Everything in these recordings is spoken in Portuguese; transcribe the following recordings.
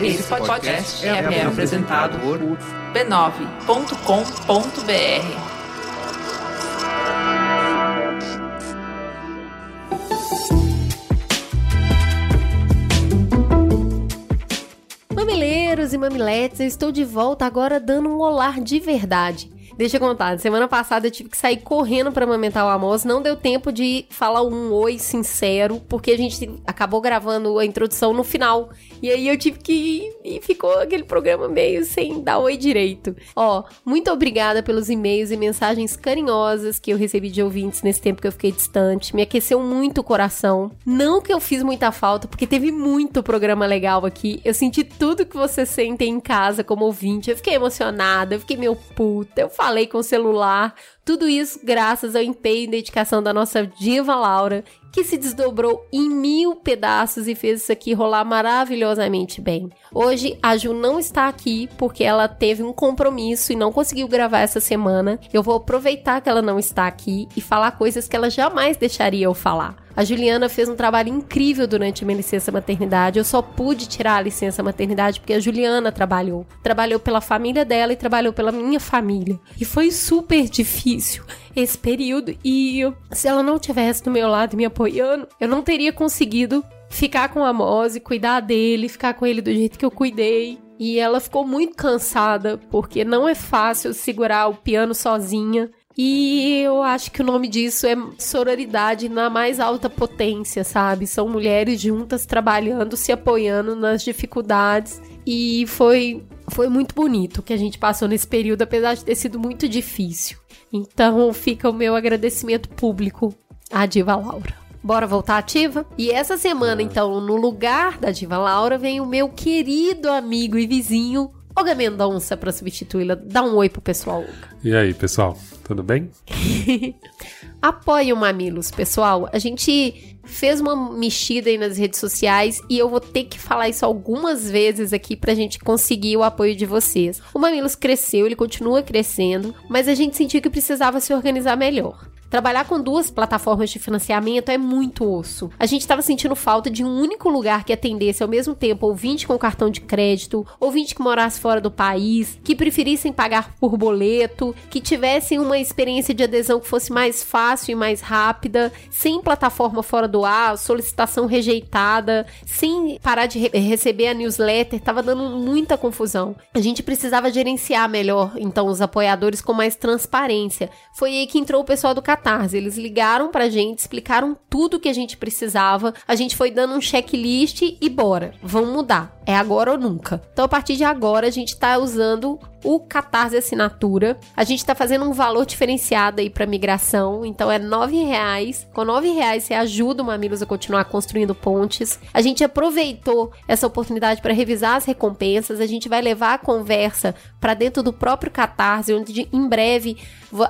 Esse podcast é, é apresentado por b9.com.br. Mamileiros e mamiletes, eu estou de volta agora dando um olar de verdade. Deixa eu contar, semana passada eu tive que sair correndo para amamentar o Amos, não deu tempo de falar um oi sincero, porque a gente acabou gravando a introdução no final. E aí eu tive que ir e ficou aquele programa meio sem dar oi direito. Ó, muito obrigada pelos e-mails e mensagens carinhosas que eu recebi de ouvintes nesse tempo que eu fiquei distante. Me aqueceu muito o coração. Não que eu fiz muita falta, porque teve muito programa legal aqui. Eu senti tudo que vocês sentem em casa como ouvinte. Eu fiquei emocionada, eu fiquei meio puta, eu falei com o celular. Tudo isso graças ao empenho e dedicação da nossa diva Laura, que se desdobrou em mil pedaços e fez isso aqui rolar maravilhosamente bem. Hoje a Ju não está aqui porque ela teve um compromisso e não conseguiu gravar essa semana. Eu vou aproveitar que ela não está aqui e falar coisas que ela jamais deixaria eu falar. A Juliana fez um trabalho incrível durante a minha licença maternidade. Eu só pude tirar a licença maternidade porque a Juliana trabalhou. Trabalhou pela família dela e trabalhou pela minha família. E foi super difícil esse período. E se ela não tivesse do meu lado me apoiando, eu não teria conseguido ficar com a Mose, cuidar dele, ficar com ele do jeito que eu cuidei. E ela ficou muito cansada, porque não é fácil segurar o piano sozinha. E eu acho que o nome disso é sororidade na mais alta potência, sabe? São mulheres juntas trabalhando, se apoiando nas dificuldades. E foi, foi muito bonito o que a gente passou nesse período, apesar de ter sido muito difícil. Então fica o meu agradecimento público à Diva Laura. Bora voltar ativa? E essa semana, então, no lugar da Diva Laura, vem o meu querido amigo e vizinho, Olga Mendonça, para substituí-la. Dá um oi pro pessoal, Olga. E aí, pessoal, tudo bem? Apoie o Mamilos, pessoal. A gente fez uma mexida aí nas redes sociais e eu vou ter que falar isso algumas vezes aqui pra gente conseguir o apoio de vocês. O Mamilos cresceu, ele continua crescendo, mas a gente sentiu que precisava se organizar melhor. Trabalhar com duas plataformas de financiamento é muito osso. A gente estava sentindo falta de um único lugar que atendesse ao mesmo tempo ouvinte com cartão de crédito, ouvinte que morasse fora do país, que preferissem pagar por boleto, que tivessem uma experiência de adesão que fosse mais fácil e mais rápida, sem plataforma fora do ar, solicitação rejeitada, sem parar de re receber a newsletter, tava dando muita confusão. A gente precisava gerenciar melhor, então, os apoiadores com mais transparência. Foi aí que entrou o pessoal do Catarse. Eles ligaram pra gente, explicaram tudo que a gente precisava. A gente foi dando um checklist e bora. Vamos mudar. É agora ou nunca. Então, a partir de agora, a gente tá usando o Catarse Assinatura. A gente tá fazendo um valor diferenciado aí pra migração. Então, é nove reais. Com nove reais, você ajuda o Mamilos a continuar construindo pontes. A gente aproveitou essa oportunidade para revisar as recompensas. A gente vai levar a conversa para dentro do próprio Catarse, onde em breve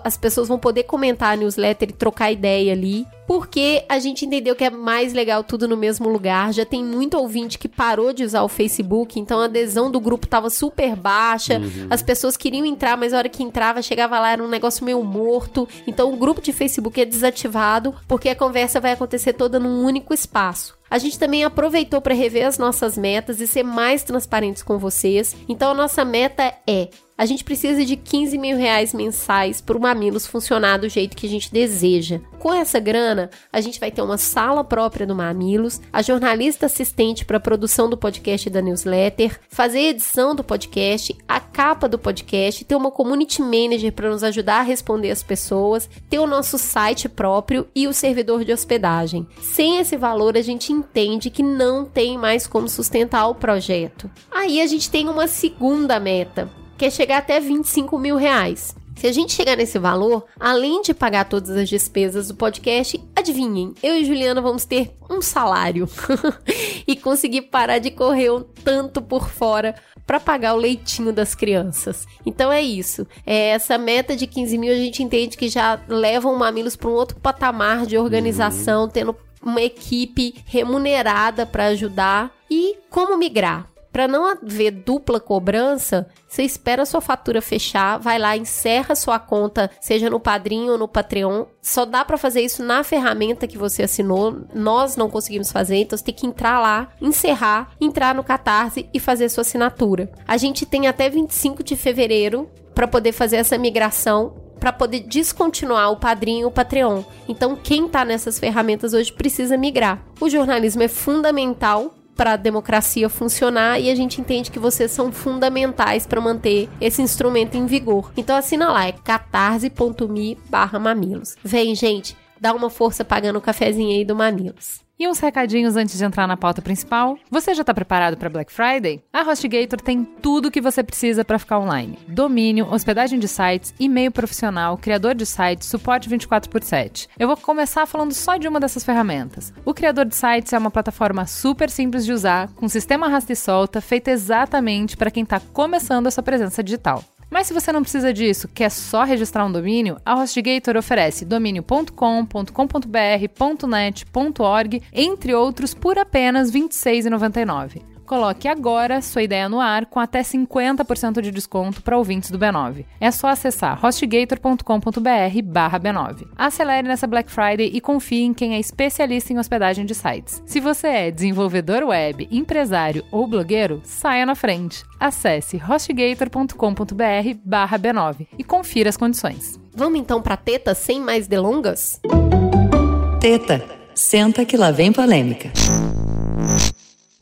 as pessoas vão poder comentar a newsletter e trocar ideia ali porque a gente entendeu que é mais legal tudo no mesmo lugar. Já tem muito ouvinte que parou de usar o Facebook, então a adesão do grupo tava super baixa. Uhum. As pessoas queriam entrar, mas a hora que entrava, chegava lá, era um negócio meio morto. Então o grupo de Facebook é desativado, porque a conversa vai acontecer toda num único espaço. A gente também aproveitou para rever as nossas metas e ser mais transparentes com vocês. Então a nossa meta é a gente precisa de 15 mil reais mensais para o Mamilos funcionar do jeito que a gente deseja. Com essa grana, a gente vai ter uma sala própria do Mamilos, a jornalista assistente para a produção do podcast e da newsletter, fazer a edição do podcast, a capa do podcast, ter uma community manager para nos ajudar a responder as pessoas, ter o nosso site próprio e o servidor de hospedagem. Sem esse valor, a gente entende que não tem mais como sustentar o projeto. Aí a gente tem uma segunda meta, que é chegar até 25 mil reais. Se a gente chegar nesse valor, além de pagar todas as despesas do podcast, adivinhem, eu e Juliana vamos ter um salário e conseguir parar de correr um tanto por fora para pagar o leitinho das crianças. Então é isso. É essa meta de 15 mil a gente entende que já leva o Mamilos para um outro patamar de organização, uhum. tendo uma equipe remunerada para ajudar. E como migrar? Para não haver dupla cobrança, você espera a sua fatura fechar, vai lá, encerra sua conta, seja no Padrinho ou no Patreon. Só dá para fazer isso na ferramenta que você assinou. Nós não conseguimos fazer, então você tem que entrar lá, encerrar, entrar no Catarse e fazer sua assinatura. A gente tem até 25 de fevereiro para poder fazer essa migração para poder descontinuar o padrinho e o Patreon. Então, quem está nessas ferramentas hoje precisa migrar. O jornalismo é fundamental para a democracia funcionar e a gente entende que vocês são fundamentais para manter esse instrumento em vigor. Então assina lá, é catarse.me barra mamilos. Vem, gente, dá uma força pagando o cafezinho aí do Mamilos. E uns recadinhos antes de entrar na pauta principal. Você já está preparado para Black Friday? A HostGator tem tudo o que você precisa para ficar online: domínio, hospedagem de sites, e-mail profissional, criador de sites, suporte 24 por 7. Eu vou começar falando só de uma dessas ferramentas. O criador de sites é uma plataforma super simples de usar, com sistema arrasta e solta, feita exatamente para quem está começando a sua presença digital. Mas se você não precisa disso, quer só registrar um domínio, a HostGator oferece domínio.com, .com.br, .net, .org, entre outros, por apenas R$ 26,99. Coloque agora sua ideia no ar com até 50% de desconto para ouvintes do B9. É só acessar hostgator.com.br/b9. Acelere nessa Black Friday e confie em quem é especialista em hospedagem de sites. Se você é desenvolvedor web, empresário ou blogueiro, saia na frente. Acesse hostgator.com.br/b9 e confira as condições. Vamos então para teta sem mais delongas? Teta, senta que lá vem polêmica.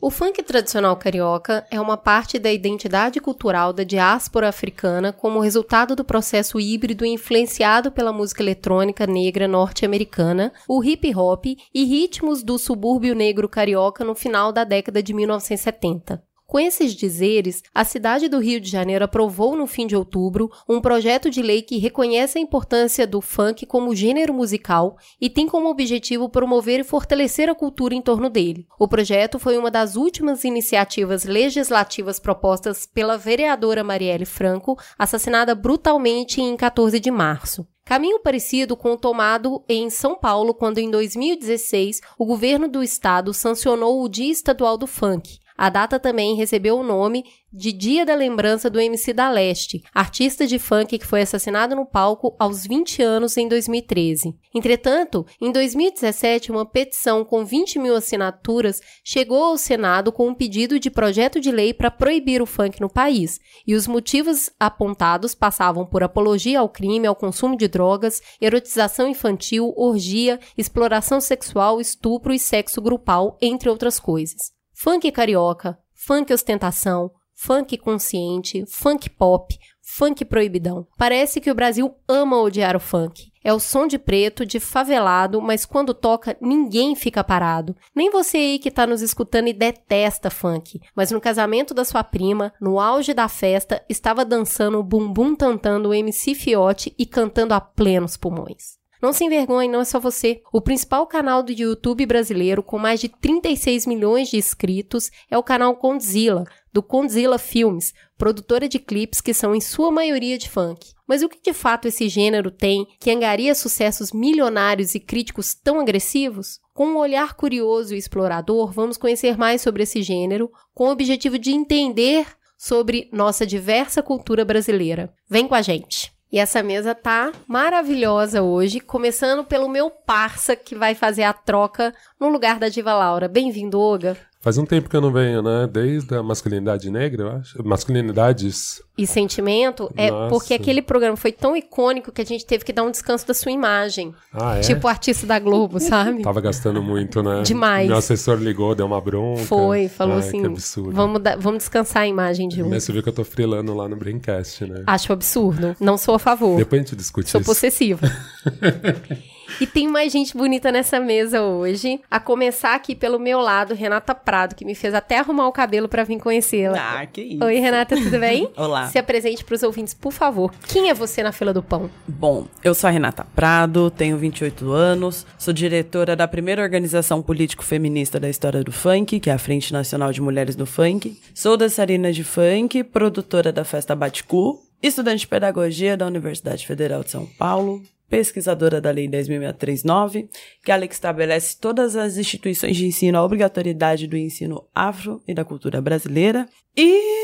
O funk tradicional carioca é uma parte da identidade cultural da diáspora africana como resultado do processo híbrido influenciado pela música eletrônica negra norte-americana, o hip hop e ritmos do subúrbio negro carioca no final da década de 1970. Com esses dizeres, a cidade do Rio de Janeiro aprovou no fim de outubro um projeto de lei que reconhece a importância do funk como gênero musical e tem como objetivo promover e fortalecer a cultura em torno dele. O projeto foi uma das últimas iniciativas legislativas propostas pela vereadora Marielle Franco, assassinada brutalmente em 14 de março. Caminho parecido com o tomado em São Paulo, quando em 2016 o governo do estado sancionou o Dia Estadual do Funk, a data também recebeu o nome de Dia da Lembrança do MC da Leste, artista de funk que foi assassinado no palco aos 20 anos em 2013. Entretanto, em 2017, uma petição com 20 mil assinaturas chegou ao Senado com um pedido de projeto de lei para proibir o funk no país, e os motivos apontados passavam por apologia ao crime, ao consumo de drogas, erotização infantil, orgia, exploração sexual, estupro e sexo grupal, entre outras coisas funk carioca, funk ostentação, funk consciente, funk pop, funk proibidão. Parece que o Brasil ama odiar o funk. É o som de preto, de favelado, mas quando toca, ninguém fica parado. Nem você aí que tá nos escutando e detesta funk. Mas no casamento da sua prima, no auge da festa, estava dançando o bumbum tantando o MC Fiote e cantando a plenos pulmões. Não se envergonhe, não é só você. O principal canal do YouTube brasileiro, com mais de 36 milhões de inscritos, é o canal Condzilla, do Condzilla Filmes, produtora de clipes que são em sua maioria de funk. Mas o que de fato esse gênero tem que angaria sucessos milionários e críticos tão agressivos? Com um olhar curioso e explorador, vamos conhecer mais sobre esse gênero, com o objetivo de entender sobre nossa diversa cultura brasileira. Vem com a gente! E essa mesa tá maravilhosa hoje, começando pelo meu parça que vai fazer a troca no lugar da Diva Laura. Bem-vindo, Olga. Faz um tempo que eu não venho, né? Desde a masculinidade negra, eu acho. Masculinidades. E sentimento é Nossa. porque aquele programa foi tão icônico que a gente teve que dar um descanso da sua imagem. Ah, é? Tipo artista da Globo, sabe? Tava gastando muito, né? Demais. Meu assessor ligou, deu uma bronca. Foi, falou Ai, assim: que absurdo. Vamos, vamos descansar a imagem de um. Mas você viu que eu tô frilando lá no Braincast, né? Acho absurdo. Não sou a favor. Depois a gente discute Sou isso. possessiva. E tem mais gente bonita nessa mesa hoje. A começar aqui pelo meu lado, Renata Prado, que me fez até arrumar o cabelo para vir conhecê-la. Ah, que isso. Oi, Renata, tudo bem? Olá. Se apresente pros ouvintes, por favor. Quem é você na fila do pão? Bom, eu sou a Renata Prado, tenho 28 anos, sou diretora da primeira organização político feminista da história do funk, que é a Frente Nacional de Mulheres do Funk. Sou dançarina de funk, produtora da festa Baticu, estudante de pedagogia da Universidade Federal de São Paulo, pesquisadora da Lei 10.639, que ela estabelece todas as instituições de ensino a obrigatoriedade do ensino afro e da cultura brasileira. E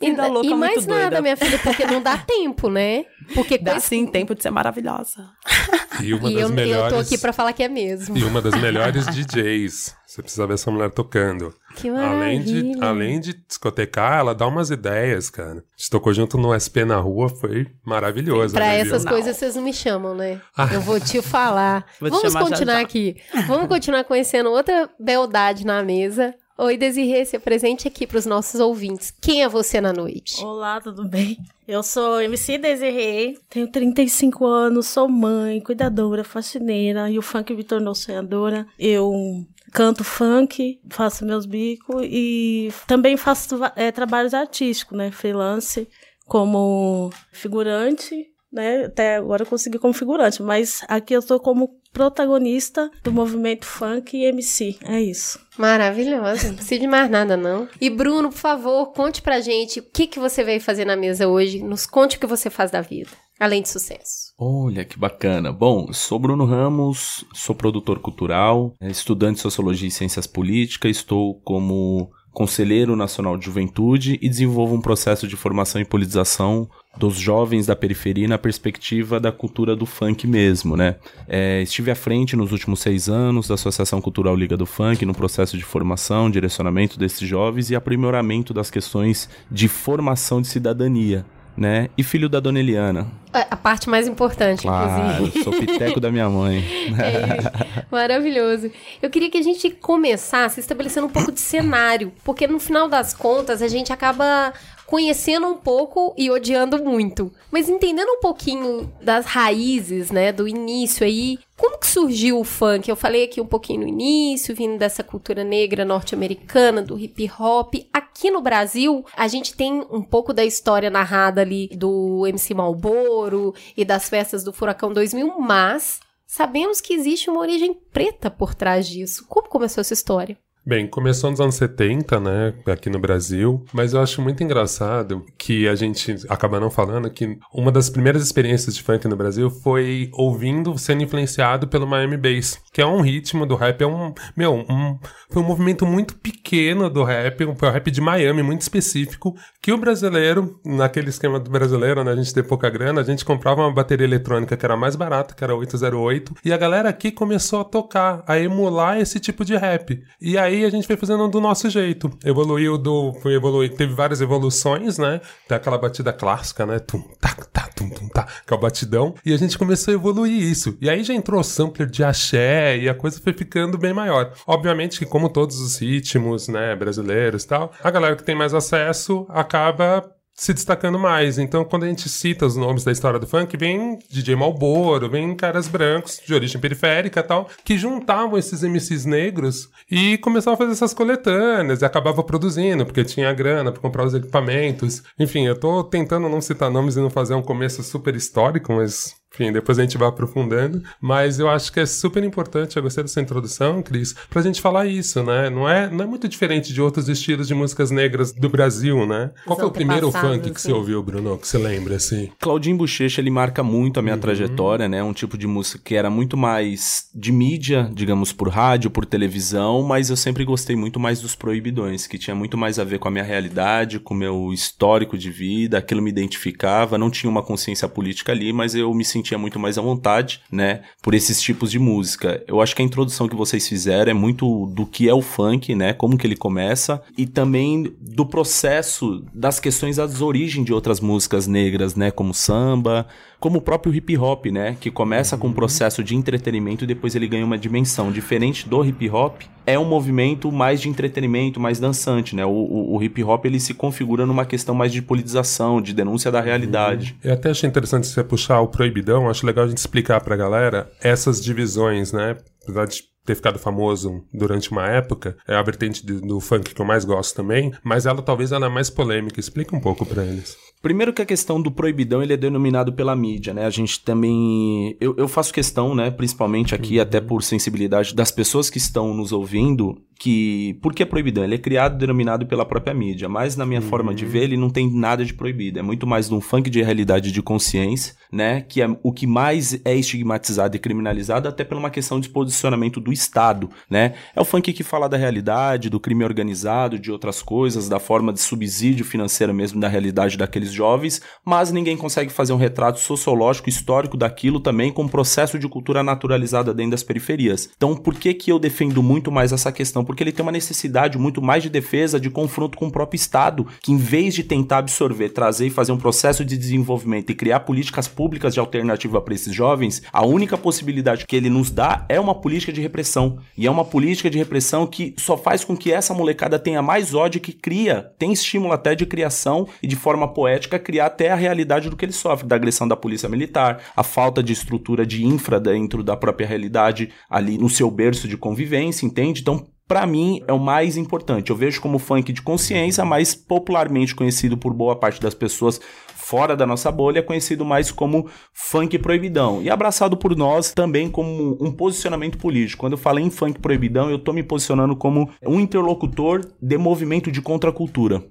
E, Vida louca e muito mais nada, doida. minha filha, porque não dá tempo, né? Porque Dá coisa- sim tempo de ser maravilhosa. E uma E das eu, melhores. eu tô aqui pra falar que é mesmo. E uma das melhores DJs. Você precisa ver essa mulher tocando. Que Além de, maravilha. além de discotecar, ela dá umas ideias, cara. A gente tocou junto no SP na rua, foi maravilhoso. Pra né, essas viu? coisas vocês não me chamam, né? Eu vou te falar. Vou te Vamos chamar já, continuar já. aqui. Vamos continuar conhecendo outra beldade na mesa. Oi, Desirê, se apresente aqui pros nossos ouvintes. Quem é você na noite? Olá, tudo bem? Eu sou MC Desirê, tenho 35 anos, sou mãe, cuidadora, faxineira e o funk me tornou sonhadora. Eu canto funk, faço meus bicos e também faço eh, trabalhos artísticos, né? Freelance, como figurante, né? Até agora eu consegui como figurante, mas aqui eu tô como protagonista do movimento funk e MC. É isso. Maravilhosa. Não precisa de mais nada, não. E Bruno, por favor, conte pra gente o que, que você veio fazer na mesa hoje. Nos conte o que você faz da vida, além de sucesso. Olha que bacana. Bom, sou Bruno Ramos, sou produtor cultural, eh, estudante de Sociologia e Ciências Políticas, estou como Conselheiro Nacional de Juventude e desenvolvo um processo de formação e politização dos jovens da periferia na perspectiva da cultura do funk mesmo, né? Eh, estive à frente nos últimos seis anos da Associação Cultural Liga do Funk no processo de formação, direcionamento desses jovens e aprimoramento das questões de formação de cidadania, né? E filho da Dona Eliana, A, a parte mais importante, Claro, inclusive. sou piteco da minha mãe. É, maravilhoso. Eu queria que a gente começasse estabelecendo um pouco de cenário, porque no final das contas a gente acaba conhecendo um pouco e odiando muito. Mas entendendo um pouquinho das raízes, né, do início aí, como que surgiu o funk? Eu falei aqui um pouquinho no início, vindo dessa cultura negra norte-americana, do hip hop. Aqui no Brasil, a gente tem um pouco da história narrada ali do MC Malboro e das festas do Furacão 2000, mas sabemos que existe uma origem preta por trás disso. Como começou essa história? Bem, começou nos anos 70, né, aqui no Brasil, mas eu acho muito engraçado que a gente acaba não falando que uma das primeiras experiências de funk no Brasil foi ouvindo, sendo influenciado pelo Miami Bass, que é um ritmo do rap, é um, meu, um, foi um movimento muito pequeno do rap, um foi um rap de Miami, muito específico, que o brasileiro, naquele esquema do brasileiro, né, a gente ter pouca grana, a gente comprava uma bateria eletrônica que era mais barata, que era 808, e a galera aqui começou a tocar, a emular esse tipo de rap. E aí a gente foi fazendo do nosso jeito. Evoluiu do. Foi evoluir, teve várias evoluções, né? Tem aquela batida clássica, né? Tum, tá, tá, tum, tum, tá, que é o batidão. E a gente começou a evoluir isso. E aí já entrou sampler de axé e a coisa foi ficando bem maior. Obviamente que, como todos os ritmos, né, brasileiros e tal, a galera que tem mais acesso acaba se destacando mais. Então, quando a gente cita os nomes da história do funk, vem DJ Malboro, vem caras brancos de origem periférica tal, que juntavam esses MCs negros e começavam a fazer essas coletâneas e acabava produzindo, porque tinha grana para comprar os equipamentos. Enfim, eu tô tentando não citar nomes e não fazer um começo super histórico, mas enfim, depois a gente vai aprofundando. Mas eu acho que é super importante, eu gostei dessa introdução, Cris, pra gente falar isso, né? Não é, não é muito diferente de outros estilos de músicas negras do Brasil, né? Qual foi o primeiro funk que você ouviu, Bruno, que você lembra, assim? Claudinho Bochecha, ele marca muito a minha trajetória, né? Um tipo de música que era muito mais de mídia, digamos, por rádio, por televisão, mas eu sempre gostei muito mais dos proibidões, que tinha muito mais a ver com a minha realidade, com o meu histórico de vida, aquilo me identificava, não tinha uma consciência política ali, mas eu me sentia muito mais à vontade, né? Por esses tipos de música. Eu acho que a introdução que vocês fizeram é muito do que é o funk, né? Como que ele começa, e também do processo das questões das origens de outras músicas negras, né? Como samba, como o próprio hip hop, né? Que começa com um processo de entretenimento e depois ele ganha uma dimensão. Diferente do hip hop, é um movimento mais de entretenimento, mais dançante, né? O, o, o hip hop ele se configura numa questão mais de politização, de denúncia da realidade. Eu até achei interessante você puxar o proibidão, acho legal a gente explicar pra galera essas divisões, né? Apesar de ter ficado famoso durante uma época, é a vertente do, do funk que eu mais gosto também, mas ela talvez ela é mais polêmica. Explica um pouco pra eles. Primeiro que a questão do proibidão ele é denominado pela mídia, né? A gente também. Eu, eu faço questão, né? Principalmente aqui, até por sensibilidade das pessoas que estão nos ouvindo, que. Por que proibidão? Ele é criado e denominado pela própria mídia, mas na minha forma de ver, ele não tem nada de proibido. É muito mais de um funk de realidade de consciência, né? Que é o que mais é estigmatizado e criminalizado, até por uma questão de posicionamento do Estado, né? É o funk que fala da realidade, do crime organizado, de outras coisas, da forma de subsídio financeiro mesmo da realidade daqueles jovens, mas ninguém consegue fazer um retrato sociológico, histórico daquilo também com um processo de cultura naturalizada dentro das periferias. Então, por que que eu defendo muito mais essa questão? Porque ele tem uma necessidade muito mais de defesa, de confronto com o próprio Estado, que em vez de tentar absorver, trazer e fazer um processo de desenvolvimento e criar políticas públicas de alternativa para esses jovens, a única possibilidade que ele nos dá é uma política de repressão. E é uma política de repressão que só faz com que essa molecada tenha mais ódio que cria, tem estímulo até de criação e de forma poética criar até a realidade do que ele sofre, da agressão da polícia militar, a falta de estrutura de infra dentro da própria realidade ali no seu berço de convivência, entende? Então, para mim é o mais importante. Eu vejo como funk de consciência, mais popularmente conhecido por boa parte das pessoas fora da nossa bolha, conhecido mais como funk proibidão. E abraçado por nós também como um posicionamento político. Quando eu falei em funk proibidão, eu tô me posicionando como um interlocutor de movimento de contracultura.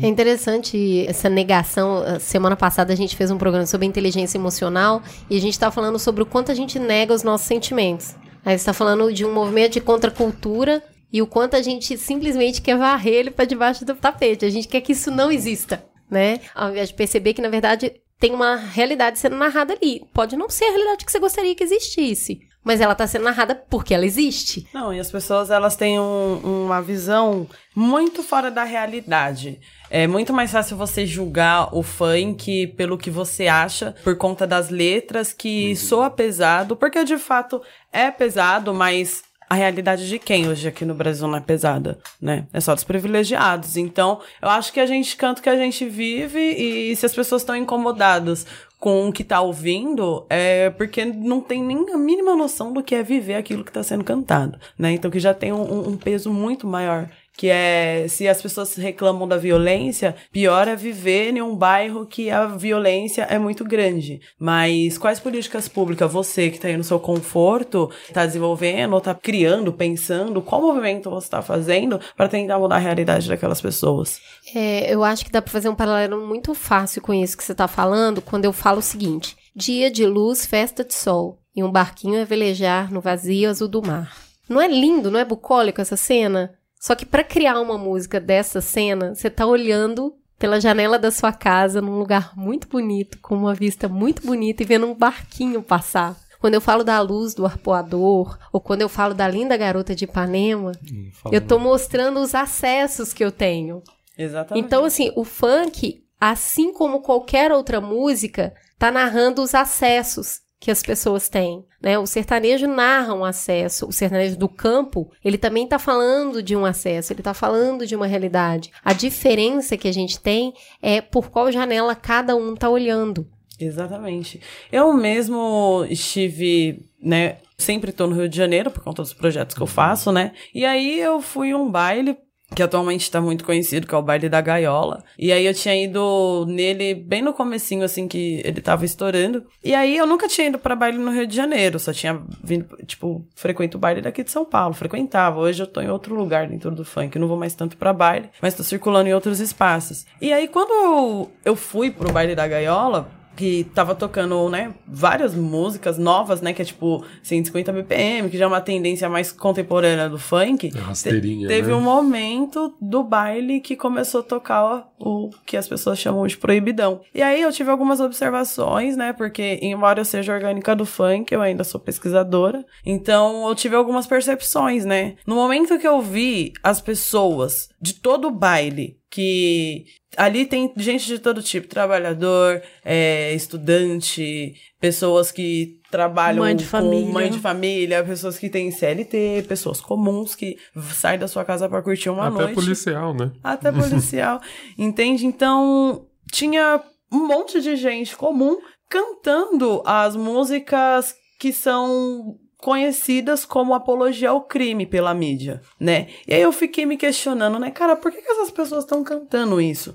É interessante essa negação. Semana passada a gente fez um programa sobre inteligência emocional e a gente está falando sobre o quanto a gente nega os nossos sentimentos. Aí está falando de um movimento de contracultura e o quanto a gente simplesmente quer varrer ele para debaixo do tapete. A gente quer que isso não exista, né? Ao invés de perceber que, na verdade, tem uma realidade sendo narrada ali. Pode não ser a realidade que você gostaria que existisse, mas ela está sendo narrada porque ela existe. Não, e as pessoas elas têm um- uma visão muito fora da realidade. É muito mais fácil você julgar o funk pelo que você acha, por conta das letras, que soa pesado, porque de fato é pesado, mas a realidade de quem hoje aqui no Brasil não é pesada, né? É só dos privilegiados. Então, eu acho que a gente canta o que a gente vive e se as pessoas estão incomodadas com o que tá ouvindo, é porque não tem nem a mínima noção do que é viver aquilo que tá sendo cantado, né? Então, que já tem um, um peso muito maior. Que é, se as pessoas reclamam da violência, pior é viver em um bairro que a violência é muito grande. Mas quais políticas públicas você que tá aí no seu conforto tá desenvolvendo, ou tá criando, pensando, qual movimento você tá fazendo para tentar mudar a realidade daquelas pessoas? É, eu acho que dá para fazer um paralelo muito fácil com isso que você está falando quando eu falo o seguinte: dia de luz, festa de sol, e um barquinho a velejar no vazio azul do mar. Não é lindo, não é bucólico essa cena? Só que para criar uma música dessa cena, você tá olhando pela janela da sua casa num lugar muito bonito, com uma vista muito bonita e vendo um barquinho passar. Quando eu falo da luz do arpoador, ou quando eu falo da linda garota de Ipanema, eu tô mostrando os acessos que eu tenho. Exatamente. Então, assim, o funk, assim como qualquer outra música, tá narrando os acessos que as pessoas têm, né? O sertanejo narra um acesso, o sertanejo do campo, ele também tá falando de um acesso, ele tá falando de uma realidade. A diferença que a gente tem é por qual janela cada um tá olhando. Exatamente. Eu mesmo estive, né? Sempre tô no Rio de Janeiro por conta dos projetos que eu faço, né? E aí eu fui um baile que atualmente está muito conhecido, que é o baile da gaiola. E aí eu tinha ido nele bem no comecinho, assim, que ele tava estourando. E aí eu nunca tinha ido para baile no Rio de Janeiro, só tinha vindo, tipo, frequento o baile daqui de São Paulo, frequentava. Hoje eu tô em outro lugar dentro do funk, não vou mais tanto para baile, mas tô circulando em outros espaços. E aí quando eu, eu fui pro baile da gaiola, que tava tocando, né, várias músicas novas, né, que é tipo 150 BPM, que já é uma tendência mais contemporânea do funk. É rasteirinha, Te- teve né? um momento do baile que começou a tocar o que as pessoas chamam de proibidão. E aí eu tive algumas observações, né, porque embora eu seja orgânica do funk, eu ainda sou pesquisadora. Então eu tive algumas percepções, né. No momento que eu vi as pessoas de todo o baile que ali tem gente de todo tipo, trabalhador, é, estudante, pessoas que trabalham Mãe de com família. mãe de família, pessoas que têm CLT, pessoas comuns que saem da sua casa para curtir uma Até noite. policial, né? Até policial. Entende? Então, tinha um monte de gente comum cantando as músicas que são conhecidas como apologia ao crime pela mídia, né? E aí eu fiquei me questionando, né, cara, por que, que essas pessoas estão cantando isso?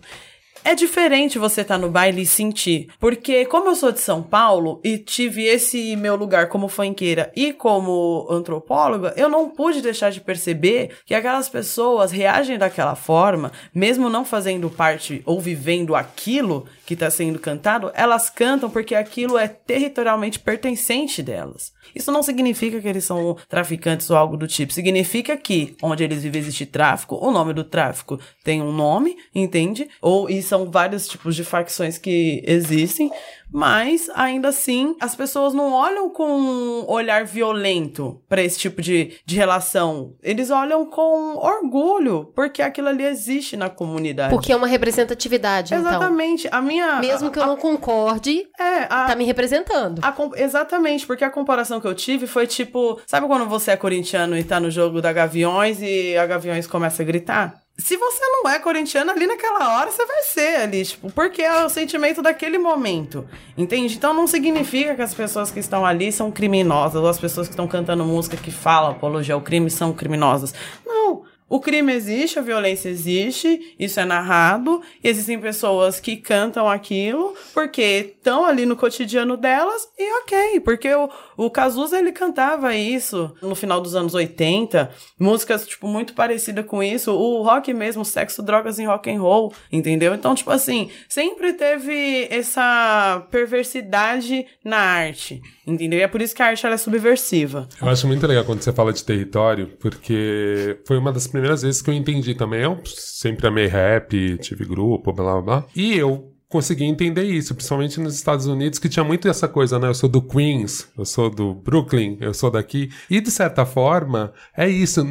é diferente você estar tá no baile e sentir. Porque, como eu sou de São Paulo e tive esse meu lugar como fanqueira e como antropóloga, eu não pude deixar de perceber que aquelas pessoas reagem daquela forma, mesmo não fazendo parte ou vivendo aquilo que está sendo cantado, elas cantam porque aquilo é territorialmente pertencente delas. Isso não significa que eles são traficantes ou algo do tipo. Significa que onde eles vivem existe tráfico, o nome do tráfico tem um nome, entende? Ou e são vários tipos de facções que existem, mas ainda assim as pessoas não olham com um olhar violento para esse tipo de, de relação. Eles olham com orgulho, porque aquilo ali existe na comunidade. Porque é uma representatividade, então. Exatamente. Então. A minha. Mesmo que eu não concorde, é, a, tá me representando. A, exatamente, porque a comparação que eu tive foi tipo. Sabe quando você é corintiano e tá no jogo da Gaviões e a Gaviões começa a gritar? Se você não é corintiano ali naquela hora, você vai ser ali, tipo, porque é o sentimento daquele momento, entende? Então não significa que as pessoas que estão ali são criminosas, ou as pessoas que estão cantando música que falam apologia ao crime são criminosas. Não, o crime existe, a violência existe, isso é narrado, existem pessoas que cantam aquilo porque estão ali no cotidiano delas e ok, porque o, o Cazuza ele cantava isso no final dos anos 80, músicas tipo muito parecidas com isso, o rock mesmo, sexo, drogas e rock and roll, entendeu? Então, tipo assim, sempre teve essa perversidade na arte, entendeu? E é por isso que a arte ela é subversiva. Eu acho muito legal quando você fala de território, porque foi uma das primeiras vezes que eu entendi também. Eu sempre amei rap, tive grupo, blá blá blá. E eu consegui entender isso, principalmente nos Estados Unidos, que tinha muito essa coisa, né? Eu sou do Queens, eu sou do Brooklyn, eu sou daqui. E de certa forma, é isso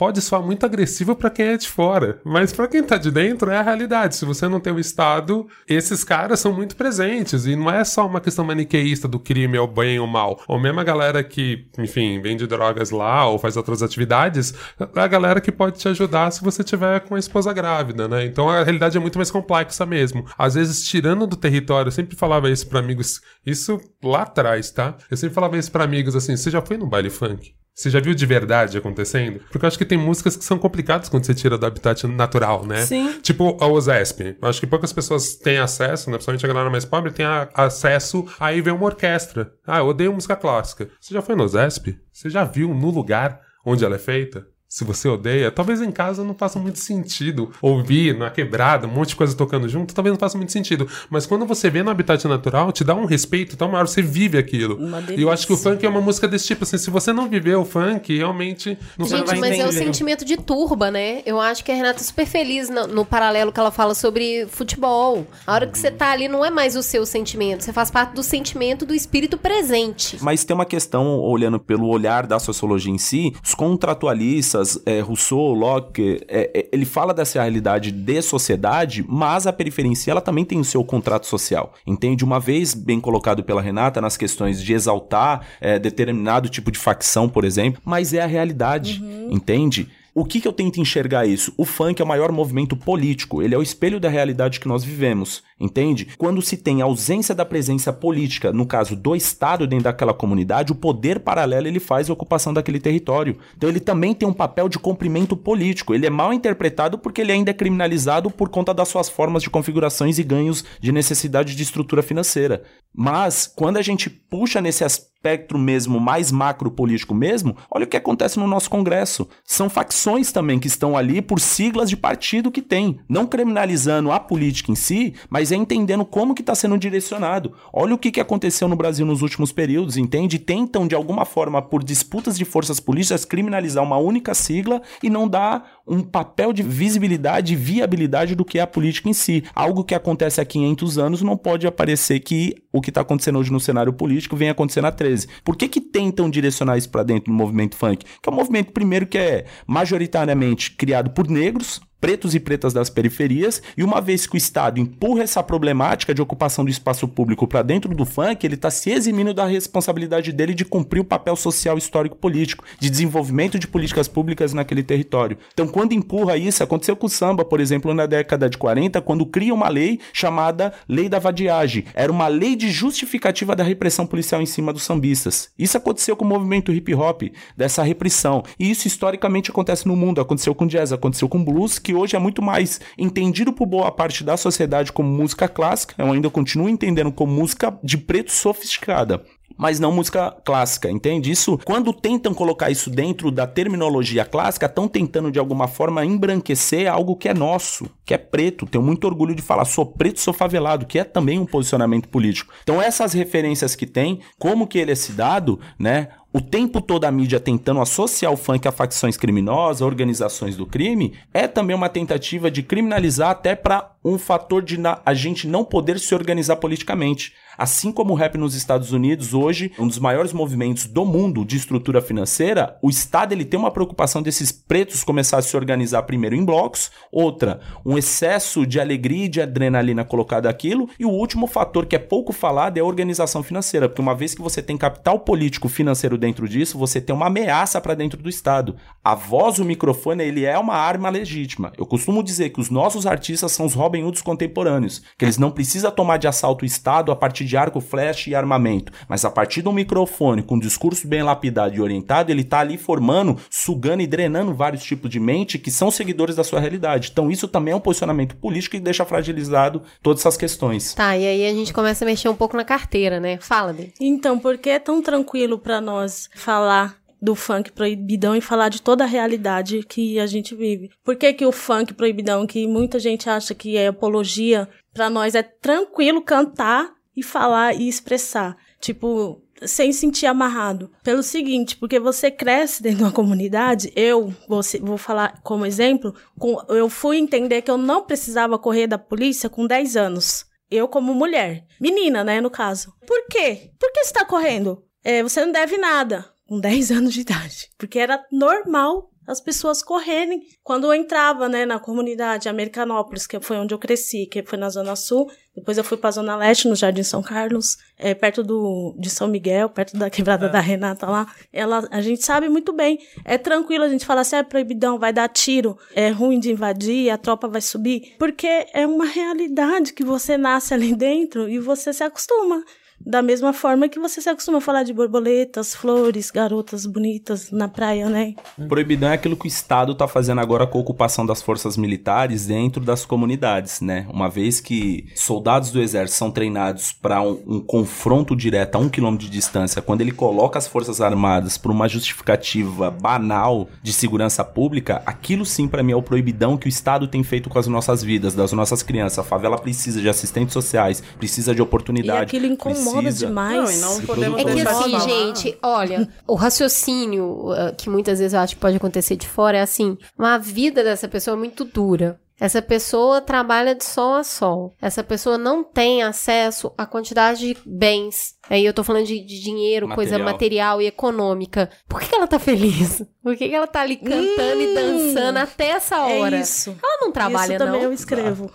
pode soar muito agressivo para quem é de fora, mas para quem tá de dentro é a realidade. Se você não tem o Estado, esses caras são muito presentes e não é só uma questão maniqueísta do crime ou bem ou mal. Ou mesmo a galera que, enfim, vende drogas lá ou faz outras atividades, é a galera que pode te ajudar se você tiver com a esposa grávida, né? Então a realidade é muito mais complexa mesmo. Às vezes, tirando do território, eu sempre falava isso para amigos, isso lá atrás, tá? Eu sempre falava isso para amigos assim: você já foi no baile funk? Você já viu de verdade acontecendo? Porque eu acho que tem músicas que são complicadas quando você tira do habitat natural, né? Sim. Tipo a OSESP. Eu acho que poucas pessoas têm acesso, né? Principalmente a galera mais pobre tem a, acesso a ir ver uma orquestra. Ah, eu odeio música clássica. Você já foi no OSESP? Você já viu no lugar onde ela é feita? Se você odeia, talvez em casa não faça muito sentido ouvir na quebrada, um monte de coisa tocando junto, talvez não faça muito sentido. Mas quando você vê no habitat natural, te dá um respeito tão maior, você vive aquilo. E eu acho que o funk é uma música desse tipo, assim, se você não viveu o funk, realmente não Gente, vai mas entender. é o sentimento de turba, né? Eu acho que a Renata é super feliz no, no, paralelo que ela fala sobre futebol. A hora que você tá ali não é mais o seu sentimento, você faz parte do sentimento do espírito presente. Mas tem uma questão, olhando pelo olhar da sociologia em si, os contratualistas é, Rousseau, Locke, é, é, ele fala dessa realidade de sociedade, mas a periferia em si ela também tem o seu contrato social. Entende? Uma vez bem colocado pela Renata nas questões de exaltar é, determinado tipo de facção, por exemplo, mas é a realidade. Uhum. Entende? O que, que eu tento enxergar isso? O funk é o maior movimento político, ele é o espelho da realidade que nós vivemos, entende? Quando se tem ausência da presença política, no caso do Estado dentro daquela comunidade, o poder paralelo ele faz a ocupação daquele território. Então ele também tem um papel de cumprimento político. Ele é mal interpretado porque ele ainda é criminalizado por conta das suas formas de configurações e ganhos de necessidade de estrutura financeira. Mas quando a gente puxa nesse espectro mesmo mais macro político mesmo, olha o que acontece no nosso Congresso. São facções também que estão ali por siglas de partido que tem, não criminalizando a política em si, mas é entendendo como que está sendo direcionado. Olha o que, que aconteceu no Brasil nos últimos períodos, entende? Tentam de alguma forma por disputas de forças políticas criminalizar uma única sigla e não dar um papel de visibilidade e viabilidade do que é a política em si. Algo que acontece há 500 anos não pode aparecer que o que está acontecendo hoje no cenário político vem acontecendo há 13. Por que, que tentam direcionar isso para dentro do movimento funk? Que é um movimento, primeiro, que é majoritariamente criado por negros, pretos e pretas das periferias, e uma vez que o Estado empurra essa problemática de ocupação do espaço público para dentro do funk, ele está se eximindo da responsabilidade dele de cumprir o papel social histórico político, de desenvolvimento de políticas públicas naquele território. Então, quando empurra isso, aconteceu com o samba, por exemplo, na década de 40, quando cria uma lei chamada Lei da Vadiagem. Era uma lei de justificativa da repressão policial em cima dos sambistas. Isso aconteceu com o movimento hip hop, dessa repressão. E isso historicamente acontece no mundo, aconteceu com jazz, aconteceu com blues, que funk hoje é muito mais entendido por boa parte da sociedade como música clássica. Eu ainda continuo entendendo como música de preto sofisticada mas não música clássica, entende? Isso, quando tentam colocar isso dentro da terminologia clássica, estão tentando de alguma forma embranquecer algo que é nosso, que é preto. Tenho muito orgulho de falar, sou preto, sou favelado, que é também um posicionamento político. Então, essas referências que tem, como que ele é se dado, né? O tempo todo a mídia tentando associar o funk a facções criminosas, organizações do crime, é também uma tentativa de criminalizar até para um fator de a gente não poder se organizar politicamente. Assim como o rap nos Estados Unidos, hoje, um dos maiores movimentos do mundo de estrutura financeira, o Estado ele tem uma preocupação desses pretos começar a se organizar primeiro em blocos, outra, um excesso de alegria e de adrenalina colocado aquilo, e o último fator que é pouco falado é a organização financeira, porque uma vez que você tem capital político financeiro dentro disso, você tem uma ameaça para dentro do Estado. A voz, o microfone, ele é uma arma legítima. Eu costumo dizer que os nossos artistas são os Robin Hoods contemporâneos, que eles não precisam tomar de assalto o Estado a partir de arco, flecha e armamento. Mas a partir do microfone, com um discurso bem lapidado e orientado, ele tá ali formando, sugando e drenando vários tipos de mente que são seguidores da sua realidade. Então isso também é um posicionamento político que deixa fragilizado todas essas questões. Tá, e aí a gente começa a mexer um pouco na carteira, né? Fala, Bê. Então, por que é tão tranquilo para nós falar do funk proibidão e falar de toda a realidade que a gente vive. Por que, que o funk proibidão, que muita gente acha que é apologia, para nós é tranquilo cantar e falar e expressar. Tipo, sem sentir amarrado. Pelo seguinte, porque você cresce dentro de uma comunidade, eu vou, vou falar como exemplo, com, eu fui entender que eu não precisava correr da polícia com 10 anos. Eu, como mulher. Menina, né, no caso. Por quê? Por que você tá correndo? É, você não deve nada. Com 10 anos de idade. Porque era normal as pessoas correrem. Quando eu entrava, né, na comunidade Americanópolis, que foi onde eu cresci, que foi na Zona Sul, depois eu fui pra Zona Leste, no Jardim São Carlos, é, perto do, de São Miguel, perto da quebrada é. da Renata lá. Ela, a gente sabe muito bem. É tranquilo a gente falar assim, é proibidão, vai dar tiro, é ruim de invadir, a tropa vai subir. Porque é uma realidade que você nasce ali dentro e você se acostuma. Da mesma forma que você se acostuma a falar de borboletas, flores, garotas bonitas na praia, né? Proibidão é aquilo que o Estado está fazendo agora com a ocupação das forças militares dentro das comunidades, né? Uma vez que soldados do exército são treinados para um, um, confronto direto a um quilômetro de distância, quando ele coloca as forças armadas por uma justificativa banal de segurança pública, aquilo sim para mim é o proibidão que o Estado tem feito com as nossas vidas, das nossas crianças. A favela precisa de assistentes sociais, precisa de oportunidade. E aquilo incomoda precisa. demais. Não, não podemos é que assim, falar. gente, olha, o raciocínio uh, que muitas vezes eu acho que pode acontecer de fora é assim, a vida dessa pessoa é muito dura. Essa pessoa trabalha de sol a sol. Essa pessoa não tem acesso à quantidade de bens. Aí eu tô falando de, de dinheiro, material. coisa material e econômica. Por que, que ela tá feliz? Por que, que ela tá ali cantando hum, e dançando até essa é hora? É isso. Ela não trabalha, isso não. também eu escrevo.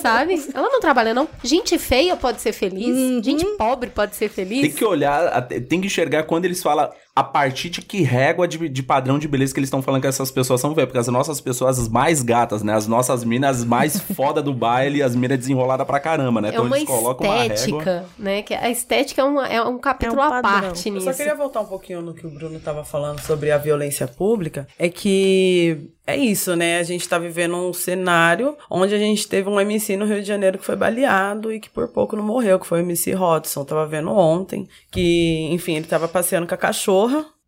Sabe? Ela não trabalha, não. Gente feia pode ser feliz. Uhum. Gente pobre pode ser feliz. Tem que olhar, tem que enxergar quando eles falam a partir de que régua de, de padrão de beleza que eles estão falando que essas pessoas são velhas. Porque as nossas pessoas as mais gatas, né? As nossas minas mais foda do baile, as minas desenroladas pra caramba, né? É então uma eles colocam estética, uma régua. né? Que a estética é, uma, é um capítulo é um à parte nisso. Eu só queria voltar um pouquinho no que o Bruno tava falando sobre a violência pública. É que é isso, né? A gente tá vivendo um cenário onde a gente teve um MC no Rio de Janeiro que foi baleado e que por pouco não morreu, que foi o MC Rodson. Tava vendo ontem que, enfim, ele tava passeando com a cachorra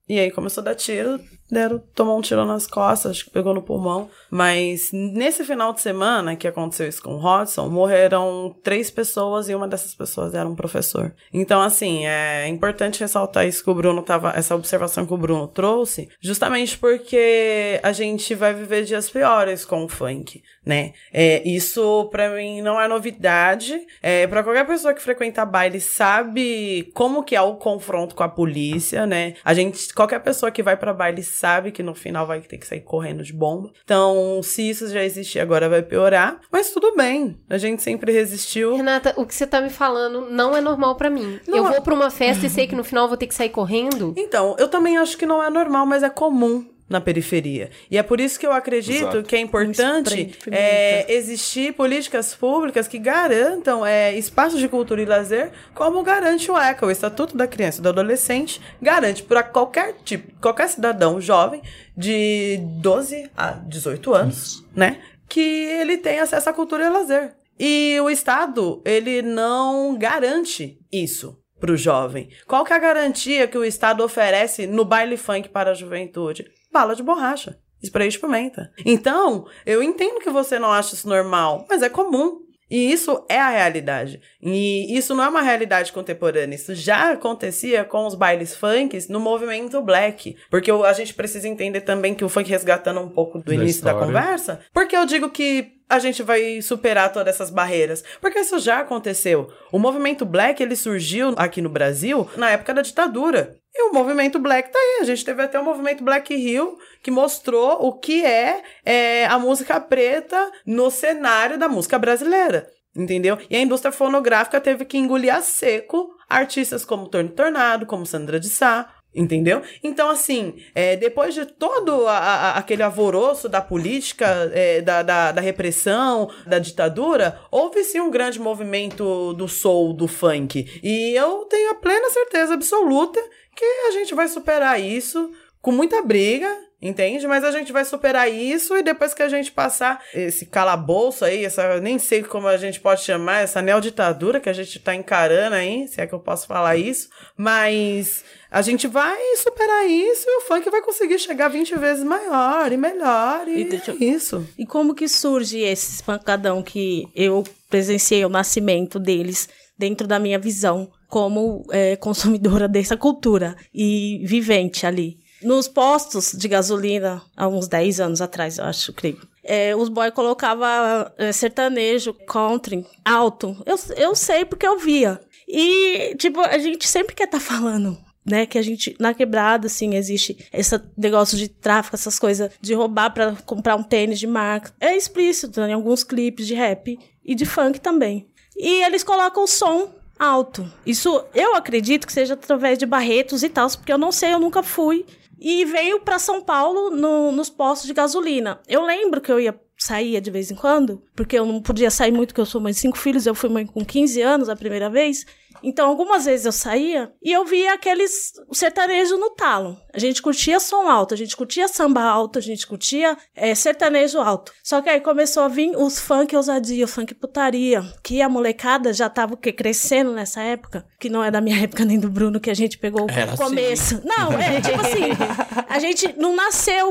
e aí começou a dar tiro, deram, tomou um tiro nas costas, acho que pegou no pulmão. Mas nesse final de semana que aconteceu isso com o Hodson, morreram três pessoas e uma dessas pessoas era um professor. Então, assim, é importante ressaltar isso que o Bruno tava, essa observação que o Bruno trouxe, justamente porque a gente vai viver dias piores com o funk, né? É, isso para mim não é novidade. É, para qualquer pessoa que frequenta baile sabe como que é o confronto com a polícia, né? A gente, qualquer pessoa que vai para baile sabe que no final vai ter que sair correndo de bomba. Então, se isso já existir agora, vai piorar. Mas tudo bem. A gente sempre resistiu. Renata, o que você tá me falando não é normal para mim. Não eu é... vou pra uma festa e sei que no final vou ter que sair correndo. Então, eu também acho que não é normal, mas é comum na periferia. E é por isso que eu acredito Exato. que é importante é, existir políticas públicas que garantam é, espaços de cultura e lazer, como garante o ECA, o Estatuto da Criança e do Adolescente, garante para qualquer tipo, qualquer cidadão jovem de 12 a 18 anos, né? que ele tem acesso à cultura e lazer. E o Estado, ele não garante isso para o jovem. Qual que é a garantia que o Estado oferece no baile funk para a juventude? Bala de borracha, spray de pimenta. Então, eu entendo que você não acha isso normal, mas é comum. E isso é a realidade. E isso não é uma realidade contemporânea. Isso já acontecia com os bailes funks no movimento black. Porque a gente precisa entender também que o funk resgatando um pouco do Da início da história. conversa. Porque eu digo que a gente vai superar todas essas barreiras? Porque isso já aconteceu. O movimento black, ele surgiu aqui no Brasil na época da ditadura. E o movimento black tá aí. A gente teve até o movimento Black Hill que mostrou o que é, é, a música preta no cenário da música brasileira. Entendeu? E a indústria fonográfica teve que engolir a seco artistas como Tony Tornado, como Sandra de Sá, Entendeu? Então, assim, é, depois de todo a- a- aquele alvoroço da política, é, da, da, da repressão, da ditadura, houve sim um grande movimento do soul, do funk. E eu tenho a plena certeza absoluta que a gente vai superar isso com muita briga, entende? Mas a gente vai superar isso e depois que a gente passar esse calabouço aí, essa nem sei como a gente pode chamar, essa neoditadura que a gente tá encarando aí, se é que eu posso falar isso, mas a gente vai superar isso e o funk vai conseguir chegar 20 vezes maior e melhor e, E deixa é isso. E como que surge esse espancadão que eu presenciei o nascimento deles dentro da minha visão como é, consumidora dessa cultura e vivente ali? Nos postos de gasolina, há uns 10 anos atrás, eu acho, creio. É, os boy colocava é, sertanejo, country, alto. Eu, eu sei porque eu via. E, tipo, a gente sempre quer estar falando né, que a gente, na quebrada, assim, existe esse negócio de tráfico, essas coisas de roubar pra comprar um tênis de marca. É explícito né, em alguns clipes de rap e de funk também. E eles colocam o som alto. Isso eu acredito que seja através de Barretos e tal, porque eu não sei, eu nunca fui. E veio pra São Paulo no- nos postos de gasolina. Eu lembro que eu ia saía de vez em quando, porque eu não podia sair muito, porque eu sou mãe de cinco filhos, eu fui mãe com 15 anos a primeira vez. Então, algumas vezes eu saía e eu via aqueles sertanejo no talo. A gente curtia som alto, a gente curtia samba alto, a gente curtia eh, sertanejo alto. Só que aí começou a vir os funk ousadia, o funk putaria, que a molecada já tava o quê? crescendo nessa época, que não é da minha época nem do Bruno, que a gente pegou Era o começo. Não, é tipo assim, a gente não nasceu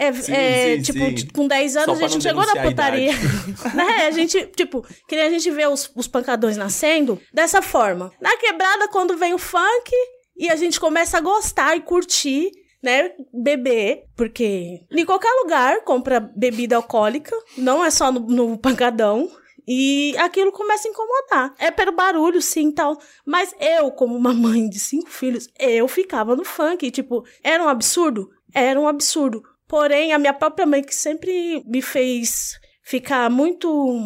é, Sim, é, sim, tipo, sim. com 10 Só anos a gente não chegou na denunciar a putaria. né? A gente, tipo, que nem a gente vê os, os pancadões nascendo dessa forma. Na quebrada, quando vem o funk e a gente começa a gostar e curtir, né? Beber, porque em qualquer lugar compra bebida alcoólica, não é só no, no pancadão. E aquilo começa a incomodar. É pelo barulho, sim, tal. Mas eu, como uma mãe de cinco filhos, eu ficava no funk. E, tipo, era um absurdo? Era um absurdo. Porém, a minha própria mãe, que sempre me fez ficar muito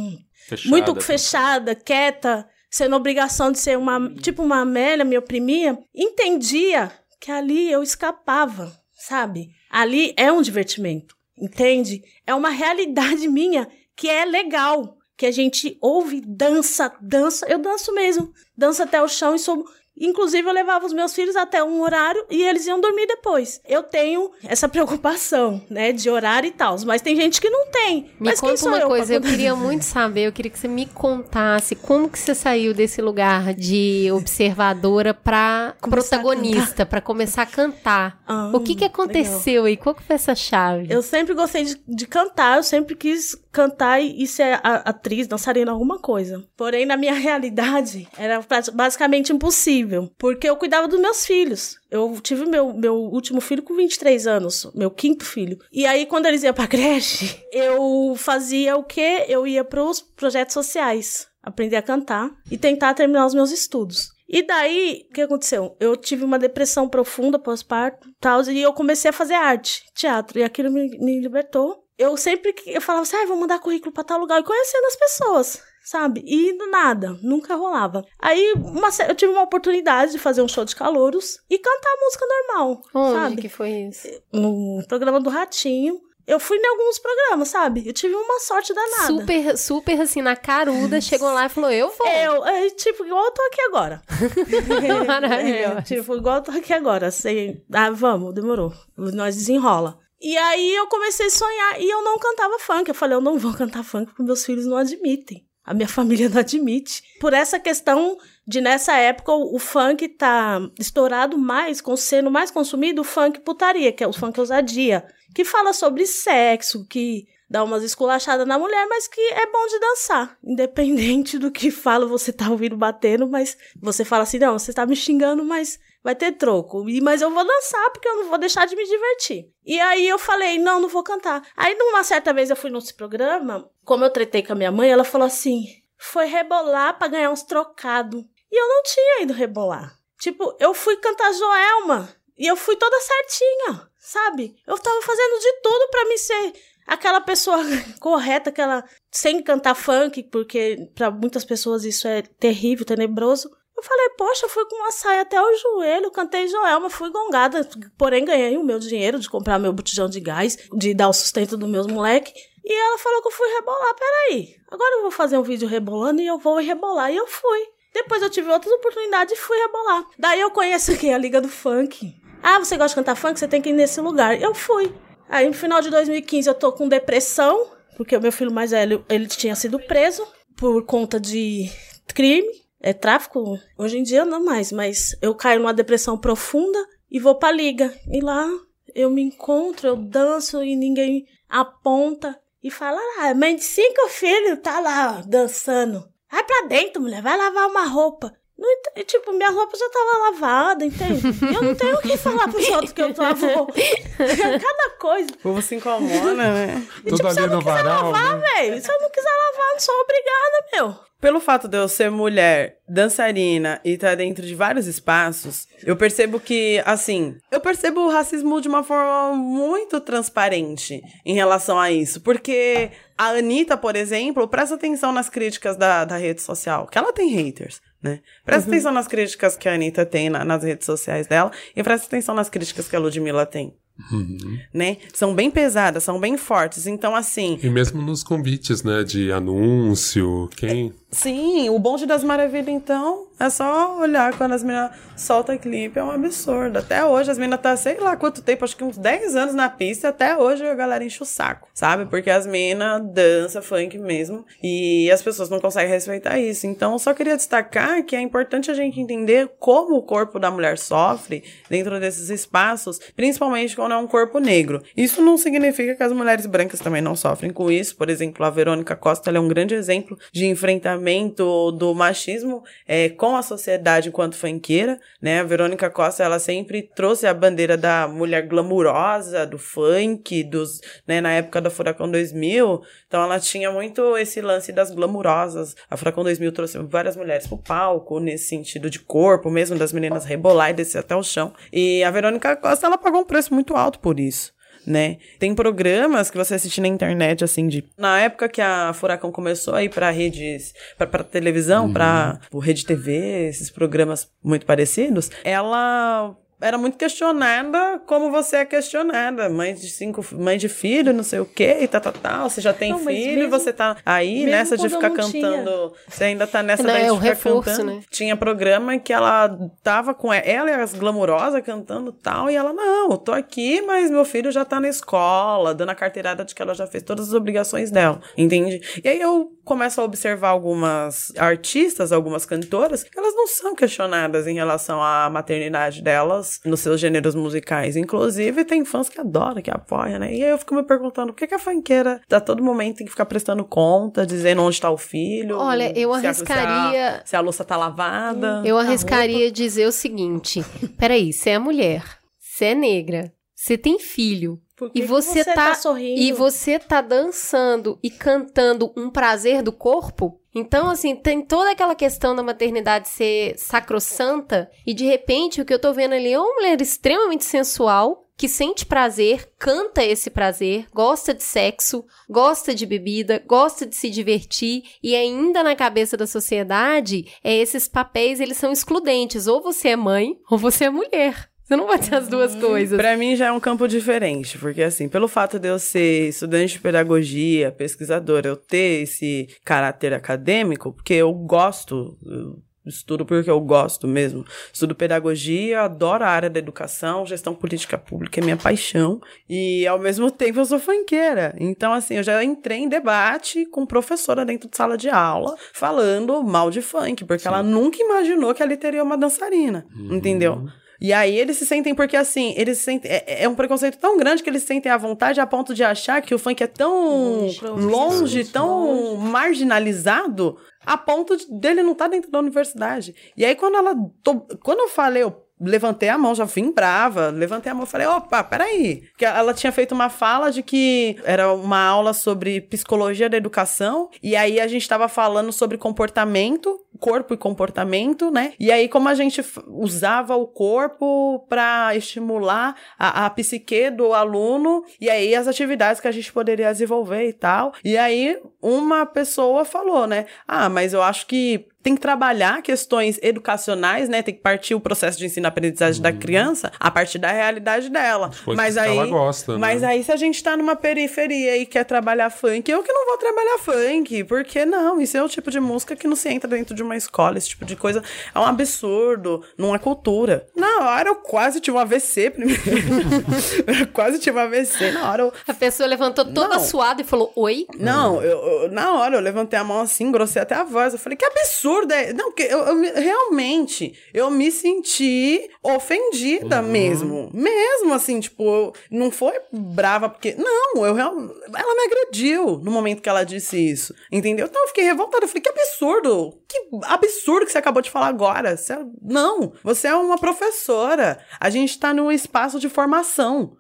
Fechada. muito fechada, quieta, sendo obrigação de ser uma, tipo uma Amélia, me oprimia, entendia que ali eu escapava, sabe? Ali é um divertimento, entende? É uma realidade minha que é legal, que a gente ouve, dança, dança, eu danço mesmo, danço até o chão e sou Inclusive, eu levava os meus filhos até um horário e eles iam dormir depois. Eu tenho essa preocupação, né, de horário e tal. Mas tem gente que não tem. Me mas conta uma eu coisa, eu queria muito saber, eu queria que você me contasse como que você saiu desse lugar de observadora pra Começar a protagonista, pra começar a cantar. Ah, o que que aconteceu aí? Qual que foi essa chave? Eu sempre gostei de, de cantar, eu sempre quis cantar e, e ser a- atriz, dançarina, alguma coisa. Porém, na minha realidade, era basicamente impossível, porque eu cuidava dos meus filhos. Eu tive meu, meu último filho com 23 anos, meu quinto filho. E aí, quando eles iam pra creche, eu fazia o quê? Eu ia pros projetos sociais, aprender a cantar e tentar terminar os meus estudos. E daí, o que aconteceu? Eu tive uma depressão profunda pós-parto, tal, e eu comecei a fazer arte, teatro, e aquilo me, me libertou. Eu sempre eu falava assim, ah, vou mandar currículo pra tal lugar, e conhecendo as pessoas, sabe? E nada, nunca rolava. Aí, uma eu tive uma oportunidade de fazer um show de calouros e cantar música normal, Onde sabe? que foi isso? No programa do Ratinho. Eu fui em alguns programas, sabe? Eu tive uma sorte danada. Super, super assim, na caruda, chegou lá e falou, eu vou. Eu, é, tipo, igual eu tô aqui agora. Maravilhoso. É, tipo, igual eu tô aqui agora. Assim, ah, vamos, demorou. Nós desenrola. E aí eu comecei a sonhar e eu não cantava funk. Eu falei, eu não vou cantar funk porque meus filhos não admitem. A minha família não admite. Por essa questão de, nessa época, o, funk tá estourado mais, com sendo mais consumido, o funk putaria, que é o funk ousadia. Que fala sobre sexo, que dá umas esculachadas na mulher, mas que é bom de dançar. Independente do que fala, você tá ouvindo batendo, mas você fala assim, não, você tá me xingando, mas vai ter troco. E, mas eu vou dançar porque eu não vou deixar de me divertir. E aí eu falei, não, não vou cantar. Aí numa certa vez eu fui nesse programa, como eu tretei com a minha mãe, ela falou assim: foi rebolar para ganhar uns trocados. E eu não tinha ido rebolar. Tipo, eu fui cantar Joelma. E eu fui toda certinha, sabe? Eu tava fazendo de tudo para me ser aquela pessoa correta, aquela sem cantar funk, porque para muitas pessoas isso é terrível, tenebroso. Eu falei, poxa, fui com uma saia até o joelho, cantei Joelma, fui gongada, porém ganhei o meu dinheiro de comprar meu botijão de gás, de dar o sustento dos meus moleques. E ela falou que eu fui rebolar. Peraí, agora eu vou fazer um vídeo rebolando e eu vou rebolar. E eu fui. Depois eu tive outras oportunidades e fui rebolar. Daí eu conheço aqui a Liga do Funk. Ah, você gosta de cantar funk? Você tem que ir nesse lugar. Eu fui. Aí no final de 2015 eu tô com depressão, porque o meu filho mais velho, ele tinha sido preso por conta de crime é tráfico, hoje em dia não mais, mas eu caio numa depressão profunda e vou pra liga. E lá eu me encontro, eu danço e ninguém aponta e fala: ah, mãe de cinco filhos tá lá ó, dançando. Vai pra dentro, mulher, vai lavar uma roupa. Não, tipo, minha roupa já tava lavada, entende? Eu não tenho o que falar pros outros que eu lavou. Cada coisa. O povo se incomoda, né? E, Tudo tipo, ali se eu não no quiser varal, lavar, né? velho, se eu não quiser lavar, não sou obrigada, meu pelo fato de eu ser mulher, dançarina e estar tá dentro de vários espaços, eu percebo que, assim, eu percebo o racismo de uma forma muito transparente em relação a isso. Porque a Anitta, por exemplo, presta atenção nas críticas da, da rede social, que ela tem haters. Né? Presta uhum. atenção nas críticas que a Anitta tem na, nas redes sociais dela e presta atenção nas críticas que a Ludmilla tem. Uhum. Né? São bem pesadas, são bem fortes. Então, assim. E mesmo nos convites, né? De anúncio, quem. Sim, o bonde das maravilhas, então, é só olhar quando as meninas soltam clipe, é um absurdo. Até hoje, as meninas tá, sei lá quanto tempo, acho que uns 10 anos na pista, até hoje a galera enche o saco, sabe? Porque as meninas dançam funk mesmo e as pessoas não conseguem respeitar isso. Então, só queria destacar que é importante a gente entender como o corpo da mulher sofre dentro desses espaços, principalmente quando é um corpo negro. Isso não significa que as mulheres brancas também não sofrem com isso. Por exemplo, a Verônica Costa é um grande exemplo de enfrentamento do machismo é, com a sociedade enquanto funkeira, né? A Verônica Costa, ela sempre trouxe a bandeira da mulher glamurosa, do funk, dos, né, na época da Furacão 2000, então ela tinha muito esse lance das glamurosas. A Furacão 2000 trouxe várias mulheres pro palco, nesse sentido de corpo, mesmo das meninas rebolar e descer até o chão. E a Verônica Costa, ela pagou um preço muito alto por isso né? Tem programas que você assiste na internet, assim, de. Na época que a Furacão começou a ir pra redes. pra, pra televisão, uhum. pra Rede TV, esses programas muito parecidos, ela era muito questionada como você é questionada. Mãe de cinco, mãe de filho, não sei o quê, e tal, tal, tal. Você já tem não, filho, mesmo, você tá aí nessa de ficar cantando. Tinha. Você ainda tá nessa não, daí é de ficar reforço, cantando. Né? Tinha programa que ela tava com ela e as glamurosas cantando tal, e ela, não, eu tô aqui, mas meu filho já tá na escola, dando a carteirada de que ela já fez todas as obrigações dela, entende? E aí eu começo a observar algumas artistas, algumas cantoras, elas não são questionadas em relação à maternidade delas nos seus gêneros musicais. Inclusive, tem fãs que adoram, que apoiam, né? E aí eu fico me perguntando por que, que a funkeira a todo momento tem que ficar prestando conta, dizendo onde está o filho. Olha, eu se arriscaria. A, se, a, se a louça tá lavada. Eu arriscaria dizer o seguinte: peraí, você é mulher, você é negra, você tem filho. E você, você tá, tá sorrindo? E você tá dançando e cantando um prazer do corpo? Então, assim, tem toda aquela questão da maternidade ser sacrossanta e de repente o que eu tô vendo ali é uma mulher extremamente sensual que sente prazer, canta esse prazer, gosta de sexo, gosta de bebida, gosta de se divertir e ainda na cabeça da sociedade, é esses papéis eles são excludentes, ou você é mãe ou você é mulher. Você não vai ter as duas coisas. Para mim já é um campo diferente, porque assim, pelo fato de eu ser estudante de pedagogia, pesquisadora, eu ter esse caráter acadêmico, porque eu gosto, estudo porque eu gosto mesmo. Estudo pedagogia, adoro a área da educação, gestão política pública é minha paixão. E ao mesmo tempo eu sou funkeira. Então, assim, eu já entrei em debate com professora dentro de sala de aula, falando mal de funk, porque ela nunca imaginou que ali teria uma dançarina. Entendeu? E aí eles se sentem, porque assim, eles se sentem. É, é um preconceito tão grande que eles se sentem à vontade a ponto de achar que o funk é tão Longe. longe, tão marginalizado, a ponto de- dele não estar dentro da universidade. E aí, quando ela. to- Quando eu falei, eu levantei a mão, já vim brava, levantei a mão falei, opa, peraí. Porque ela tinha feito uma fala de que era uma aula sobre psicologia da educação, e aí a gente estava falando sobre comportamento, corpo e comportamento, né? E aí, como a gente usava o corpo para estimular a, a psique do aluno, e aí as atividades que a gente poderia desenvolver e tal. E aí, uma pessoa falou, né? Ah, mas eu acho que tem que trabalhar questões educacionais, né? Tem que partir o processo de ensino-aprendizagem da criança a partir da realidade dela. coisas Mas que aí, ela gosta, né? mas aí se a gente tá numa periferia e quer trabalhar funk, eu que não vou trabalhar funk, porque não, isso é o tipo de música que não se entra dentro de uma escola, esse tipo de coisa é um absurdo, não é cultura. Na hora eu quase tive um AVC primeiro. eu quase tive um AVC. Na hora eu A pessoa levantou toda Não. suada e falou: Oi? não, eu, eu- na hora eu levantei a mão assim, grossei até a voz. Eu falei, que absurdo é. Não, que eu, eu me- realmente, eu me senti ofendida mesmo. Mesmo assim, tipo, não foi brava porque. Não, eu real- ela me agrediu no momento que ela disse isso. Entendeu? Então eu fiquei revoltada. Eu falei, que absurdo! Que absurdo que você acabou de falar agora. Você é- não, você é uma professora. A gente tá num espaço de formação.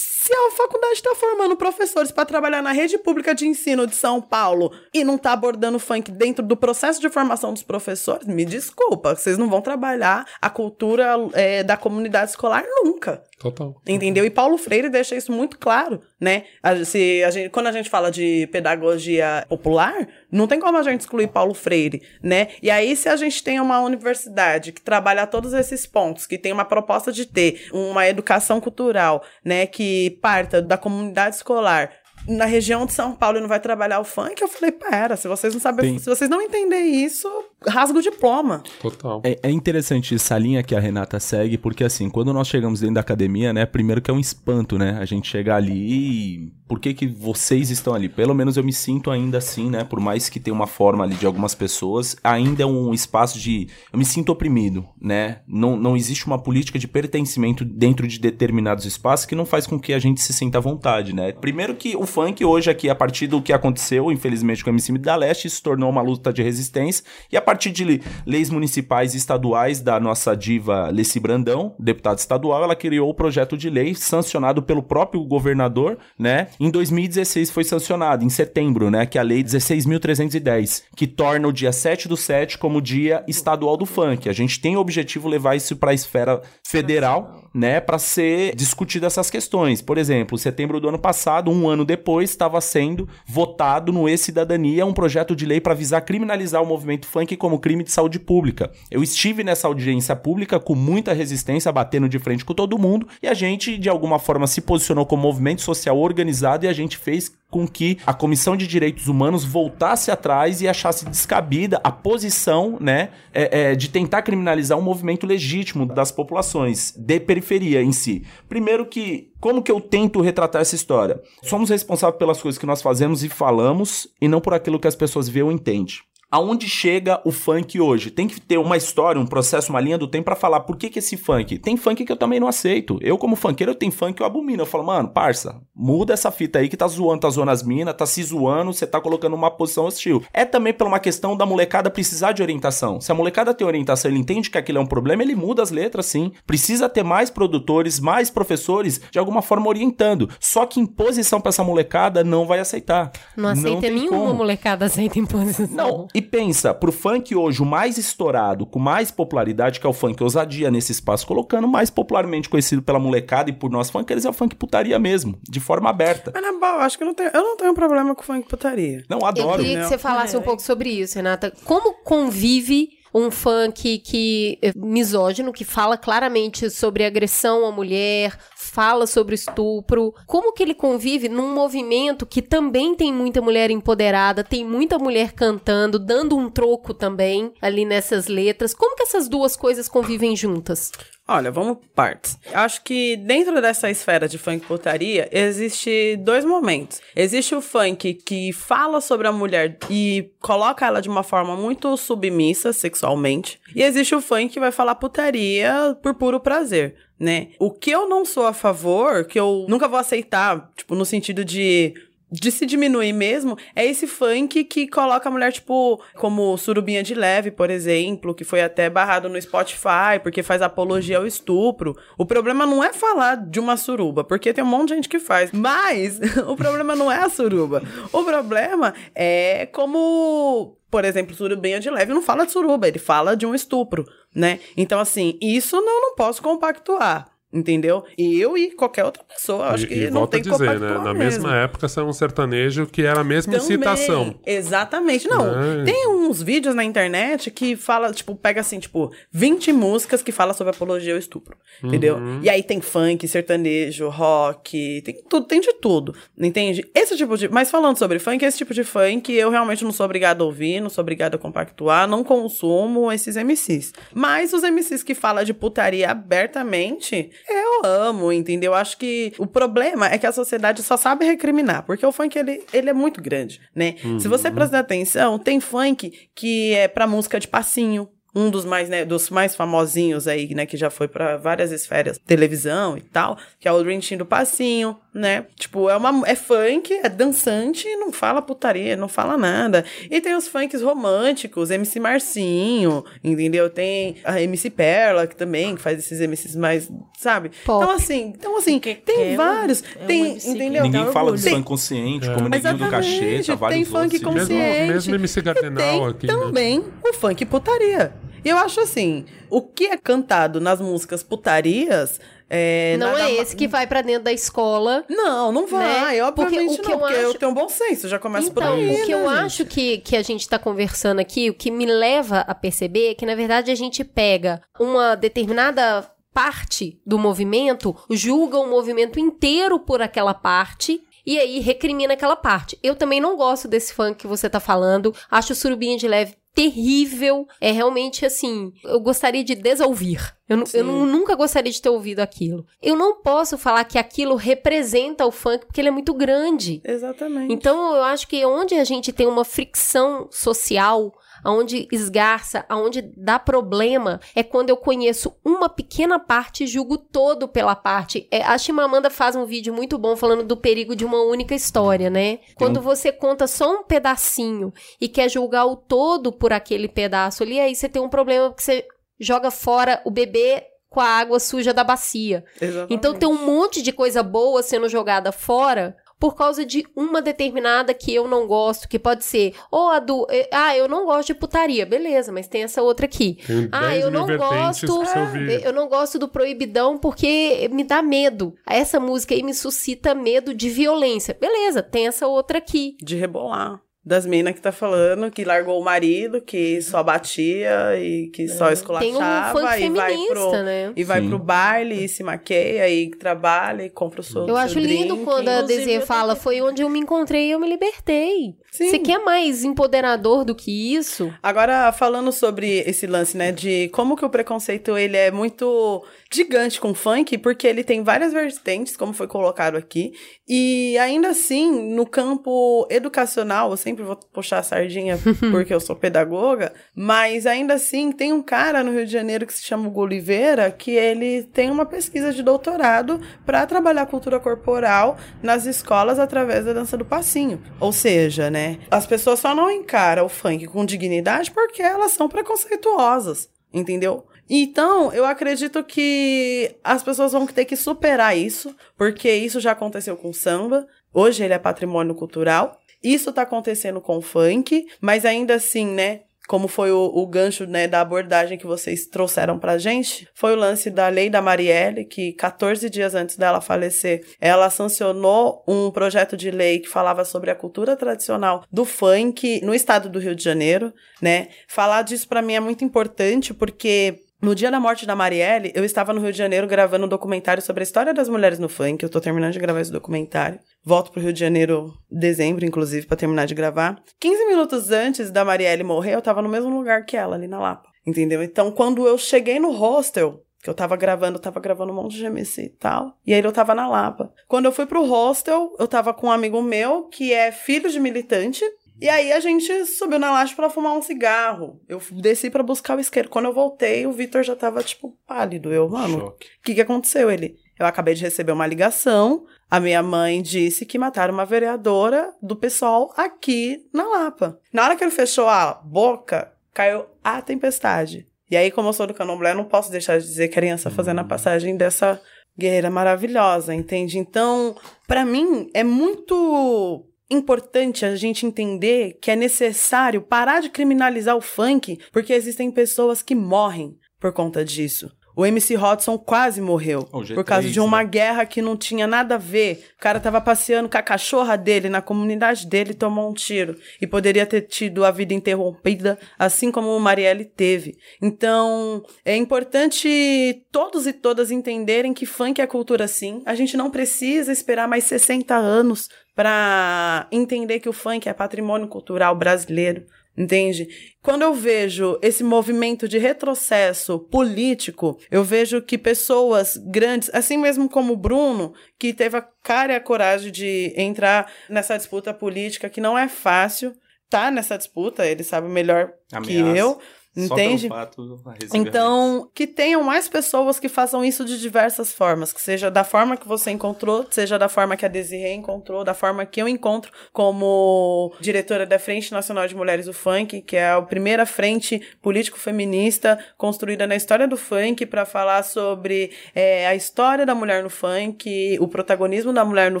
Se a faculdade está formando professores para trabalhar na rede pública de ensino de São Paulo e não está abordando funk dentro do processo de formação dos professores, me desculpa, vocês não vão trabalhar a cultura é, da comunidade escolar nunca. Total. Entendeu? E Paulo Freire deixa isso muito claro, né? A- se a gente, quando a gente fala de pedagogia popular, não tem como a gente excluir Paulo Freire, né? E aí, se a gente tem uma universidade que trabalha todos esses pontos, que tem uma proposta de ter uma educação cultural, né, que parta da comunidade escolar na região de São Paulo e não vai trabalhar o funk, eu falei, pera, se vocês não sabem, Tem- se vocês não entenderem isso, rasga o diploma. Total. É, é interessante essa linha que a Renata segue, porque assim, quando nós chegamos dentro da academia, né, primeiro que é um espanto, né, a gente chegar ali e por que que vocês estão ali? Pelo menos eu me sinto ainda assim, né, por mais que tenha uma forma ali de algumas pessoas, ainda é um espaço de, eu me sinto oprimido, né, não, não existe uma política de pertencimento dentro de determinados espaços que não faz com que a gente se sinta à vontade, né. Primeiro que o funk hoje aqui, a partir do que aconteceu, infelizmente, com o MC da Leste, se tornou uma luta de resistência, e a partir de le- leis municipais e estaduais da nossa diva Leci Brandão, deputada estadual, ela criou o projeto de lei sancionado pelo próprio governador, né? Em 2016 foi sancionado, em setembro, né? Que é a lei 16.310, que torna o dia 7 do 7 como dia estadual do funk. A gente tem o objetivo levar isso para a esfera federal, né? Para ser discutida essas questões. Por exemplo, setembro do ano passado, um ano depois, estava sendo votado no E-Cidadania um projeto de lei para visar criminalizar o movimento funk como crime de saúde pública. Eu estive nessa audiência pública com muita resistência, batendo de frente com todo mundo, e a gente, de alguma forma, se posicionou como movimento social organizado e a gente fez com que a Comissão de Direitos Humanos voltasse atrás e achasse descabida a posição, né, é, é, de tentar criminalizar um movimento legítimo das populações de periferia em si. Primeiro que como que eu tento retratar essa história? Somos responsáveis pelas coisas que nós fazemos e falamos e não por aquilo que as pessoas veem ou entendem. Aonde chega o funk hoje? Tem que ter uma história, um processo, uma linha do tempo pra falar por que que esse funk? Tem funk que eu também não aceito. Eu, como funkeiro, eu tenho funk que eu abomino. Eu falo, mano, parça, muda essa fita aí que tá zoando, tá zoando as minas, tá se zoando, você tá colocando uma posição hostil. É também por uma questão da molecada precisar de orientação. Se a molecada tem orientação, ele entende que aquilo é um problema, ele muda as letras, sim. Precisa ter mais produtores, mais professores, de alguma forma orientando. Só que imposição pra essa molecada não vai aceitar. Não aceita tem nenhuma como. molecada aceita imposição. Não, e pensa, pro funk hoje, o mais estourado, com mais popularidade, que é o funk ousadia nesse espaço, colocando mais popularmente conhecido pela molecada e por nós funkers, é o funk putaria mesmo, de forma aberta. Mas na boa, acho que eu não tenho, eu não tenho problema com funk putaria. Não, Eu adoro. queria que você falasse um pouco sobre isso, Renata. Como convive um funk que é misógino, que fala claramente sobre agressão à mulher, fala sobre estupro, como que ele convive num movimento que também tem muita mulher empoderada, tem muita mulher cantando, dando um troco também ali nessas letras. Como que essas duas coisas convivem juntas? Olha, vamos partes. Acho que dentro dessa esfera de funk putaria, existe dois momentos. Existe o funk que fala sobre a mulher e coloca ela de uma forma muito submissa sexualmente. E existe o funk que vai falar putaria por puro prazer. Né? O que eu não sou a favor, que eu nunca vou aceitar, tipo, no sentido de de se diminuir mesmo, é esse funk que coloca a mulher, tipo, como surubinha de leve, por exemplo, que foi até barrado no Spotify, porque faz apologia ao estupro. O problema não é falar de uma suruba, porque tem um monte de gente que faz. Mas o problema não é a suruba. O problema é como por exemplo, surubinha de leve não fala de suruba, ele fala de um estupro, né? Então, assim, isso eu não posso compactuar. Entendeu? E eu e qualquer outra pessoa, acho e, que e não tem a dizer, né? Na mesmo. mesma época saiu um sertanejo que era a mesma Também, incitação. Exatamente. Não, Né? tem uns vídeos na internet que fala, tipo, pega assim, tipo, 20 músicas que fala sobre apologia ao estupro. Entendeu? Uhum. E aí tem funk, sertanejo, rock, tem tudo, tem de tudo. Entende? Esse tipo de. Mas falando sobre funk, esse tipo de funk, eu realmente não sou obrigado a ouvir, não sou obrigado a compactuar, não consumo esses MCs. Mas os MCs que falam de putaria abertamente, eu amo, entendeu? Acho que o problema é que a sociedade só sabe recriminar, porque o funk ele, ele é muito grande, né? Se você prestar atenção, tem funk que é pra música de passinho. Um dos mais, né, dos mais famosinhos aí, né, que já foi pra várias esferas, televisão e tal, que é o Dream Team do Passinho, né? Tipo, é uma é funk, é dançante, não fala putaria, não fala nada. E tem os funks românticos, MC Marcinho, entendeu? Tem a MC Perla, que também que faz esses MCs mais, sabe? Pop. Então assim, então assim, tem é um- vários, é um tem, MC que entendeu? Ninguém dá fala do orgulho. funk consciente, É. como Neguinho do Cacheta, vários tem funk outros. consciente. Mesmo- mesmo MC Gardenal aqui, né? também o funk putaria. E eu acho assim, o que é cantado nas músicas putarias é, não é ma- esse que vai pra dentro da escola. Não, não vai, né? obviamente Porque o que não, eu porque eu acho- tenho um bom senso, já começa por Então, aí. o que eu né, acho gente? que, que a gente tá conversando aqui, o que me leva a perceber é que, na verdade, a gente pega uma determinada parte do movimento, julga o movimento inteiro por aquela parte. E aí recrimina aquela parte. Eu também não gosto desse funk que você tá falando. Acho o surubinha de leve terrível. É realmente assim. Eu gostaria de desouvir. Eu, eu nunca gostaria de ter ouvido aquilo. Eu não posso falar que aquilo representa o funk porque ele é muito grande. Exatamente. Então, eu acho que onde a gente tem uma fricção social, aonde esgarça, aonde dá problema, é quando eu conheço uma pequena parte e julgo todo pela parte. É, a Chimamanda faz um vídeo muito bom falando do perigo de uma única história, né? Quando você conta só um pedacinho e quer julgar o todo por aquele pedaço ali, aí você tem um problema porque você joga fora o bebê com a água suja da bacia. Exatamente. Então tem um monte de coisa boa sendo jogada fora por causa de uma determinada que eu não gosto, que pode ser, ou a do, ah, eu não gosto de putaria, beleza, mas tem essa outra aqui. Tem Ah, 10 eu não gosto, ouvir. eu não gosto do proibidão porque me dá medo. Essa música aí me suscita medo de violência. Beleza, tem essa outra aqui. De rebolar. Das minas que tá falando que largou o marido, que só batia e que só Tem um esculachava funk e vai feminista, pro, né? e vai Sim. pro baile e se maqueia e trabalha e compra o seu Eu seu acho lindo drink. quando a Desirê fala, foi onde eu me encontrei e eu me libertei. Sim. Você quer mais empoderador do que isso? Agora, falando sobre esse lance, né, de como que o preconceito, ele é muito gigante com o funk, porque ele tem várias vertentes, como foi colocado aqui, e ainda assim, no campo educacional, eu sempre vou puxar a sardinha porque eu sou pedagoga, mas ainda assim, tem um cara no Rio de Janeiro que se chama Hugo Oliveira, que ele tem uma pesquisa de doutorado para trabalhar cultura corporal nas escolas através da dança do passinho. Ou seja, né, as pessoas só não encaram o funk com dignidade porque elas são preconceituosas, entendeu? Então, eu acredito que as pessoas vão ter que superar isso, porque isso já aconteceu com o samba, hoje ele é patrimônio cultural, isso tá acontecendo com o funk, mas ainda assim, né, como foi o, o gancho né, da abordagem que vocês trouxeram pra gente, foi o lance da lei da Marielle, que 14 dias antes dela falecer, ela sancionou um projeto de lei que falava sobre a cultura tradicional do funk no estado do Rio de Janeiro, né? Falar disso pra mim é muito importante porque No dia da morte da Marielle, eu estava no Rio de Janeiro gravando um documentário sobre a história das mulheres no funk. Eu tô terminando de gravar esse documentário. Volto pro Rio de Janeiro dezembro, inclusive, para terminar de gravar. 15 minutos antes da Marielle morrer, eu tava no mesmo lugar que ela, ali na Lapa. Entendeu? Então, quando eu cheguei no hostel, que eu tava gravando, eu tava gravando um monte de MC e tal. E aí eu tava na Lapa. Quando eu fui pro hostel, eu tava com um amigo meu que é filho de militante. E aí a gente subiu na laje para fumar um cigarro. Eu desci para buscar o isqueiro. Quando eu voltei, o Vitor já tava, tipo, pálido. Eu, mano, o que, que aconteceu? Ele, eu acabei de receber uma ligação. A minha mãe disse que mataram uma vereadora do pessoal aqui na Lapa. Na hora que ele fechou a boca, caiu a tempestade. E aí, como eu sou do candomblé, eu não posso deixar de dizer que a criança fazendo a passagem dessa guerreira maravilhosa, entende? Então, para mim, é muito importante a gente entender que é necessário parar de criminalizar o funk, porque existem pessoas que morrem por conta disso. O MC Hodson quase morreu O G3, por causa de uma né? guerra que não tinha nada a ver. O cara tava passeando com a cachorra dele na comunidade dele e tomou um tiro. E poderia ter tido a vida interrompida, assim como o Marielle teve. Então, é importante todos e todas entenderem que funk é cultura sim. A gente não precisa esperar mais 60 anos para entender que o funk é patrimônio cultural brasileiro. Entende? Quando eu vejo esse movimento de retrocesso político, eu vejo que pessoas grandes, assim mesmo como o Bruno, que teve a cara e a coragem de entrar nessa disputa política, que não é fácil, tá nessa disputa, ele sabe melhor que Ameaça. eu, Só entende? pelo fato, resiliência. Então, que tenham mais pessoas que façam isso de diversas formas, que seja da forma que você encontrou, seja da forma que a Desirê encontrou, da forma que eu encontro como diretora da Frente Nacional de Mulheres do Funk, que é a primeira frente político-feminista construída na história do funk para falar sobre é, a história da mulher no funk, o protagonismo da mulher no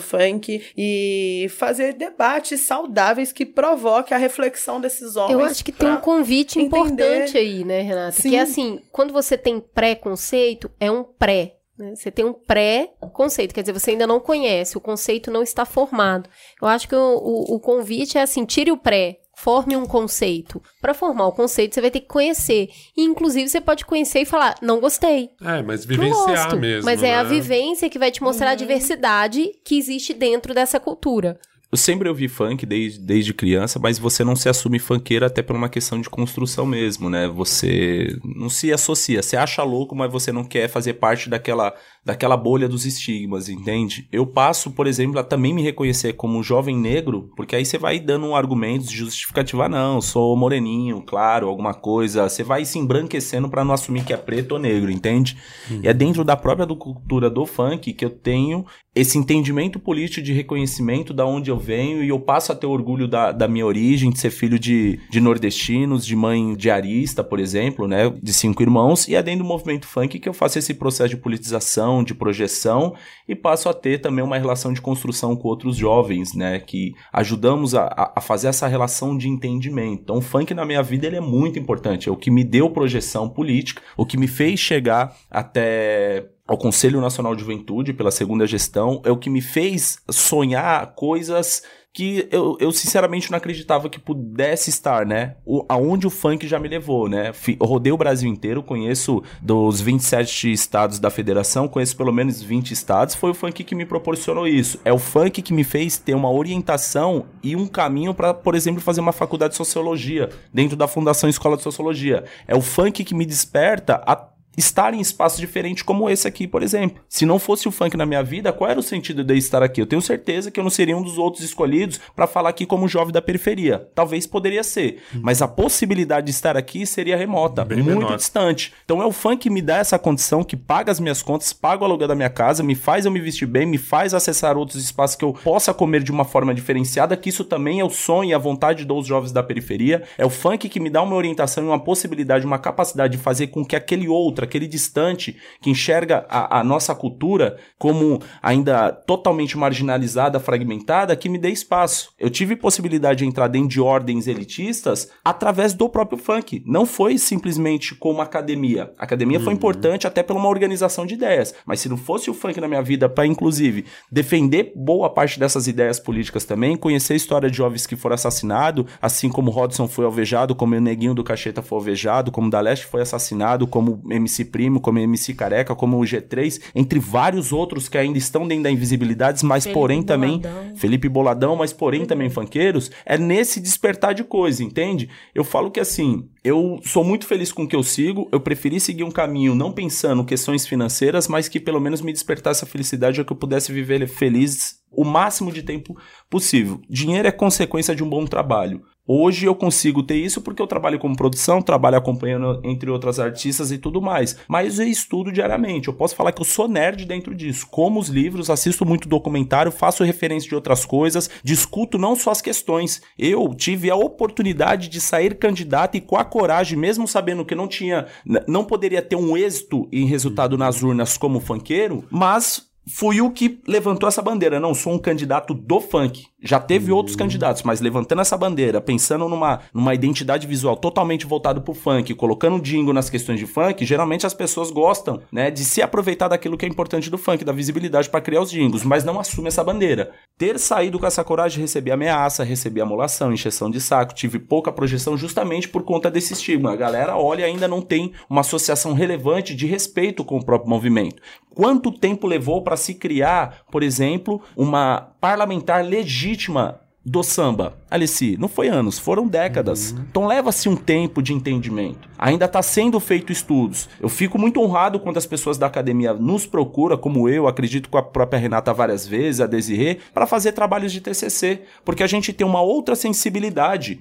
funk e fazer debates saudáveis que provoquem a reflexão desses homens. Eu acho que tem um convite entender- importante aí, né, Renata? Sim. Que é assim, quando você tem pré-conceito, é um pré. né? Você tem um pré-conceito, quer dizer, você ainda não conhece, o conceito não está formado. Eu acho que o, o, o convite é assim, tire o pré, forme um conceito. Para formar o conceito, você vai ter que conhecer. E, inclusive, você pode conhecer e falar, não gostei. É, mas vivenciar gosto. mesmo. Mas é a né? vivência que vai te mostrar a diversidade que existe dentro dessa cultura. Eu sempre ouvi funk desde, desde criança, mas você não se assume funkeiro até por uma questão de construção mesmo, né? Você não se associa. Você acha louco, mas você não quer fazer parte daquela, daquela bolha dos estigmas, entende? Eu passo, por exemplo, a também me reconhecer como jovem negro, porque aí você vai dando um argumento de justificativa, não, sou moreninho, claro, alguma coisa. Você vai se embranquecendo pra não assumir que é preto ou negro, entende? E é dentro da própria do- cultura do funk que eu tenho esse entendimento político de reconhecimento da onde eu venho e eu passo a ter orgulho da, da minha origem, de ser filho de, de nordestinos, de mãe diarista, por exemplo, né, de cinco irmãos, e é dentro do movimento funk que eu faço esse processo de politização, de projeção e passo a ter também uma relação de construção com outros jovens, né, que ajudamos a, a- fazer essa relação de entendimento. Então, o funk na minha vida ele é muito importante, é o que me deu projeção política, o que me fez chegar até ao Conselho Nacional de Juventude pela segunda gestão, é o que me fez sonhar coisas que eu, eu sinceramente não acreditava que pudesse estar, né? O, aonde o funk já me levou, né? Rodei o Brasil inteiro, conheço dos 27 estados da federação, conheço pelo menos 20 estados, foi o funk que me proporcionou isso. É o funk que me fez ter uma orientação e um caminho para, por exemplo, fazer uma faculdade de sociologia dentro da Fundação Escola de Sociologia. É o funk que me desperta a estar em espaços diferentes como esse aqui, por exemplo. Se não fosse o funk na minha vida, qual era o sentido de eu estar aqui? Eu tenho certeza que eu não seria um dos outros escolhidos para falar aqui como jovem da periferia. Talvez poderia ser, mas a possibilidade de estar aqui seria remota, Bem muito menor. distante. Então é o funk que me dá essa condição, que paga as minhas contas, paga o aluguel da minha casa, me faz eu me vestir bem, me faz acessar outros espaços que eu possa comer de uma forma diferenciada, que isso também é o sonho e a vontade dos jovens da periferia. É o funk que me dá uma orientação e uma possibilidade, uma capacidade de fazer com que aquele outro, aquele distante que enxerga a, a nossa cultura como ainda totalmente marginalizada, fragmentada, que me dê espaço. Eu tive possibilidade de entrar dentro de ordens elitistas através do próprio funk. Não foi simplesmente como academia. A academia foi importante até pela uma organização de ideias, mas se não fosse o funk na minha vida para inclusive defender boa parte dessas ideias políticas também, conhecer a história de jovens que foram assassinados, assim como Rodson foi alvejado, como o Neguinho do Cacheta foi alvejado, como o da Leste foi assassinado, como o MC Primo, como MC Careca, como o G3, entre vários outros que ainda estão dentro da invisibilidade, mas Felipe porém também Boladão. Felipe Boladão, mas porém também funkeiros, é nesse despertar de coisa, entende? Eu falo que assim, eu sou muito feliz com o que eu sigo, eu preferi seguir um caminho não pensando questões financeiras, mas que pelo menos me despertasse a felicidade, ou que eu pudesse viver feliz o máximo de tempo possível. Dinheiro é consequência de um bom trabalho. Hoje eu consigo ter isso porque eu trabalho como produção, trabalho acompanhando entre outras artistas e tudo mais. Mas eu estudo diariamente. Eu posso falar que eu sou nerd dentro disso. Como os livros, assisto muito documentário, faço referência de outras coisas, discuto não só as questões. Eu tive a oportunidade de sair candidato e com a coragem, mesmo sabendo que não tinha, não poderia ter um êxito em resultado nas urnas como funkeiro, mas fui o que levantou essa bandeira. Não, sou um candidato do funk. Já teve outros candidatos, mas levantando essa bandeira, pensando numa, numa identidade visual totalmente voltada pro funk, colocando jingle nas questões de funk, geralmente as pessoas gostam, né, de se aproveitar daquilo que é importante do funk, da visibilidade para criar os jingles, mas não assume essa bandeira. Ter saído com essa coragem, receber ameaça, receber amolação, encheção de saco, tive pouca projeção justamente por conta desse estigma. A galera olha e ainda não tem uma associação relevante de respeito com o próprio movimento. Quanto tempo levou para se criar, por exemplo, uma parlamentar legítima do samba? Alice, não foi anos, foram décadas. Então leva-se um tempo de entendimento. Ainda está sendo feito estudos. Eu fico muito honrado quando as pessoas da academia nos procuram, como eu, acredito com a própria Renata várias vezes, a Desirê, para fazer trabalhos de TCC, porque a gente tem uma outra sensibilidade.